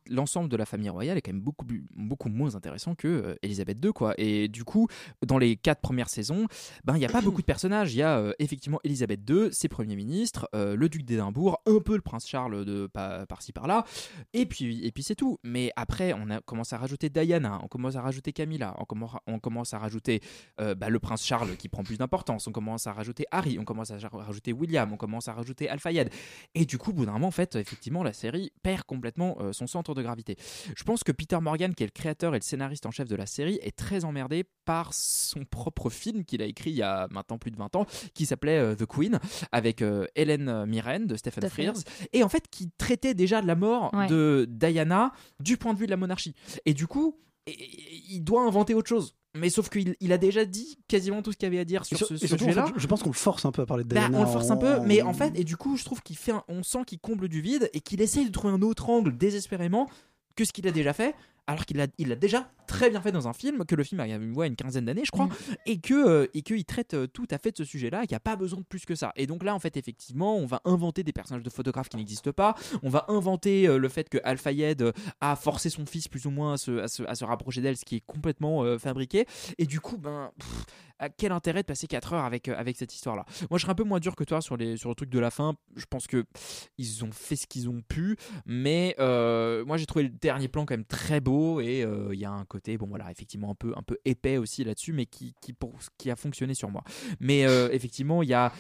l'ensemble de la famille royale est quand même beaucoup, beaucoup moins intéressant que euh, Elisabeth II. Et du coup, dans les quatre premières saisons, ben, il n'y a pas beaucoup de personnages. Il y a euh, effectivement Elisabeth II, ses premiers ministres, le duc d'Édimbourg, un peu le prince Charles de par- par-ci par-là. Et puis, et puis c'est tout. Mais après, on a commencé à rajouter Diana, on commence à rajouter Camilla, on commence, commence à rajouter bah, le prince Charles qui prend plus d'importance, on commence à rajouter Harry, on commence à ja- rajouter William, on commence à rajouter Al-Fayed. Et du coup, au bout d'un moment, en fait, effectivement, la série perd complètement euh, son centre de gravité. Je pense que Peter Morgan, qui est le créateur et le scénariste en chef de la série, est très emmerdé par son propre film qu'il a écrit il y a maintenant plus de 20 ans, qui s'appelait euh, The Queen, avec euh, Hélène Mirren de Stephen à. Frears, et en fait qui traitait déjà de la mort Ouais. de Diana du point de vue de la monarchie. Et du coup, et- il doit inventer autre chose. Mais sauf qu'il il a déjà dit quasiment tout ce qu'il avait à dire sur sur- ce en sujet-là. fait, je pense qu'on le force un peu à parler de Bah, Diana. on le force un peu, mais en fait, et du coup, je trouve qu'il fait, un- on sent qu'il comble du vide et qu'il essaye de trouver un autre angle désespérément que ce qu'il a déjà fait, alors qu'il a, il a déjà très bien fait dans un film, que le film a une quinzaine d'années, je crois, et que euh, et qu'il traite euh, tout à fait de ce sujet-là, et qu'il n'y a pas besoin de plus que ça. Et donc là, en fait, effectivement, on va inventer des personnages de photographes qui n'existent pas, on va inventer euh, le fait que Al-Fayed a forcé son fils plus ou moins à se, à se, à se rapprocher d'elle, ce qui est complètement euh, fabriqué, et du coup, ben. pff, à quel intérêt de passer 4 heures avec, euh, avec cette histoire-là Moi, je serais un peu moins dur que toi sur, les, sur le truc de la fin. Je pense que ils ont fait ce qu'ils ont pu, mais euh, moi, j'ai trouvé le dernier plan quand même très beau et il y a un côté, bon voilà, effectivement un peu, un peu épais aussi là-dessus, mais qui, qui, pour, qui a fonctionné sur moi. Mais euh, effectivement, il y a.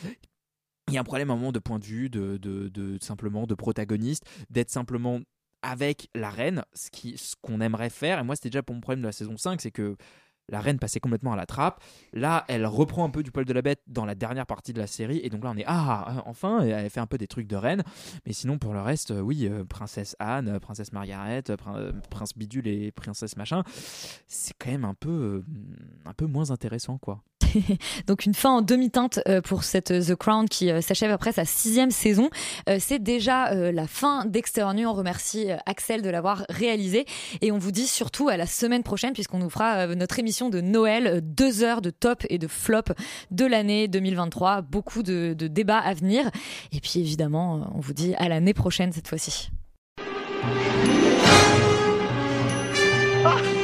Il y a un problème à un moment de point de vue, de, de, simplement de protagoniste, d'être simplement avec la reine, ce qui- ce qu'on aimerait faire. Et moi, c'était déjà pour mon problème de la saison 5, c'est que la reine passait complètement à la trappe. Là, elle reprend un peu du poil de la bête dans la dernière partie de la série. Et donc là, on est Ah, enfin, et elle fait un peu des trucs de reine. Mais sinon, pour le reste, euh, oui, euh, Princesse Anne, euh, Princesse Margaret, euh, Prin- euh, Prince Bidule et Princesse Machin, c'est quand même un peu, euh, un peu moins intéressant, quoi. Donc une fin en demi-teinte euh, pour cette euh, The Crown qui euh, s'achève après sa sixième saison. Euh, C'est déjà euh, la fin d'Externe. On remercie euh, Axel de l'avoir réalisé et on vous dit surtout à la semaine prochaine puisqu'on nous fera euh, notre émission de Noël, euh, deux heures de top et de flop de l'année 2023. Beaucoup de, débats à venir et puis évidemment euh, on vous dit à l'année prochaine cette fois-ci. What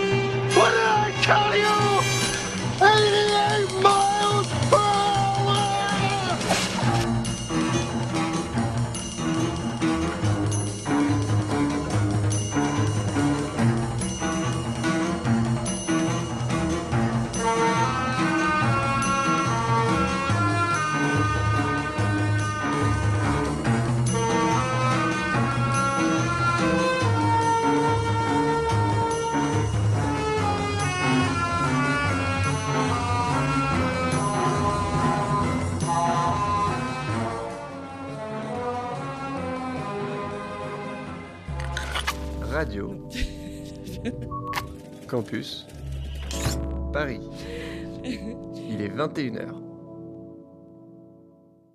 Campus. Paris. Il est 21h.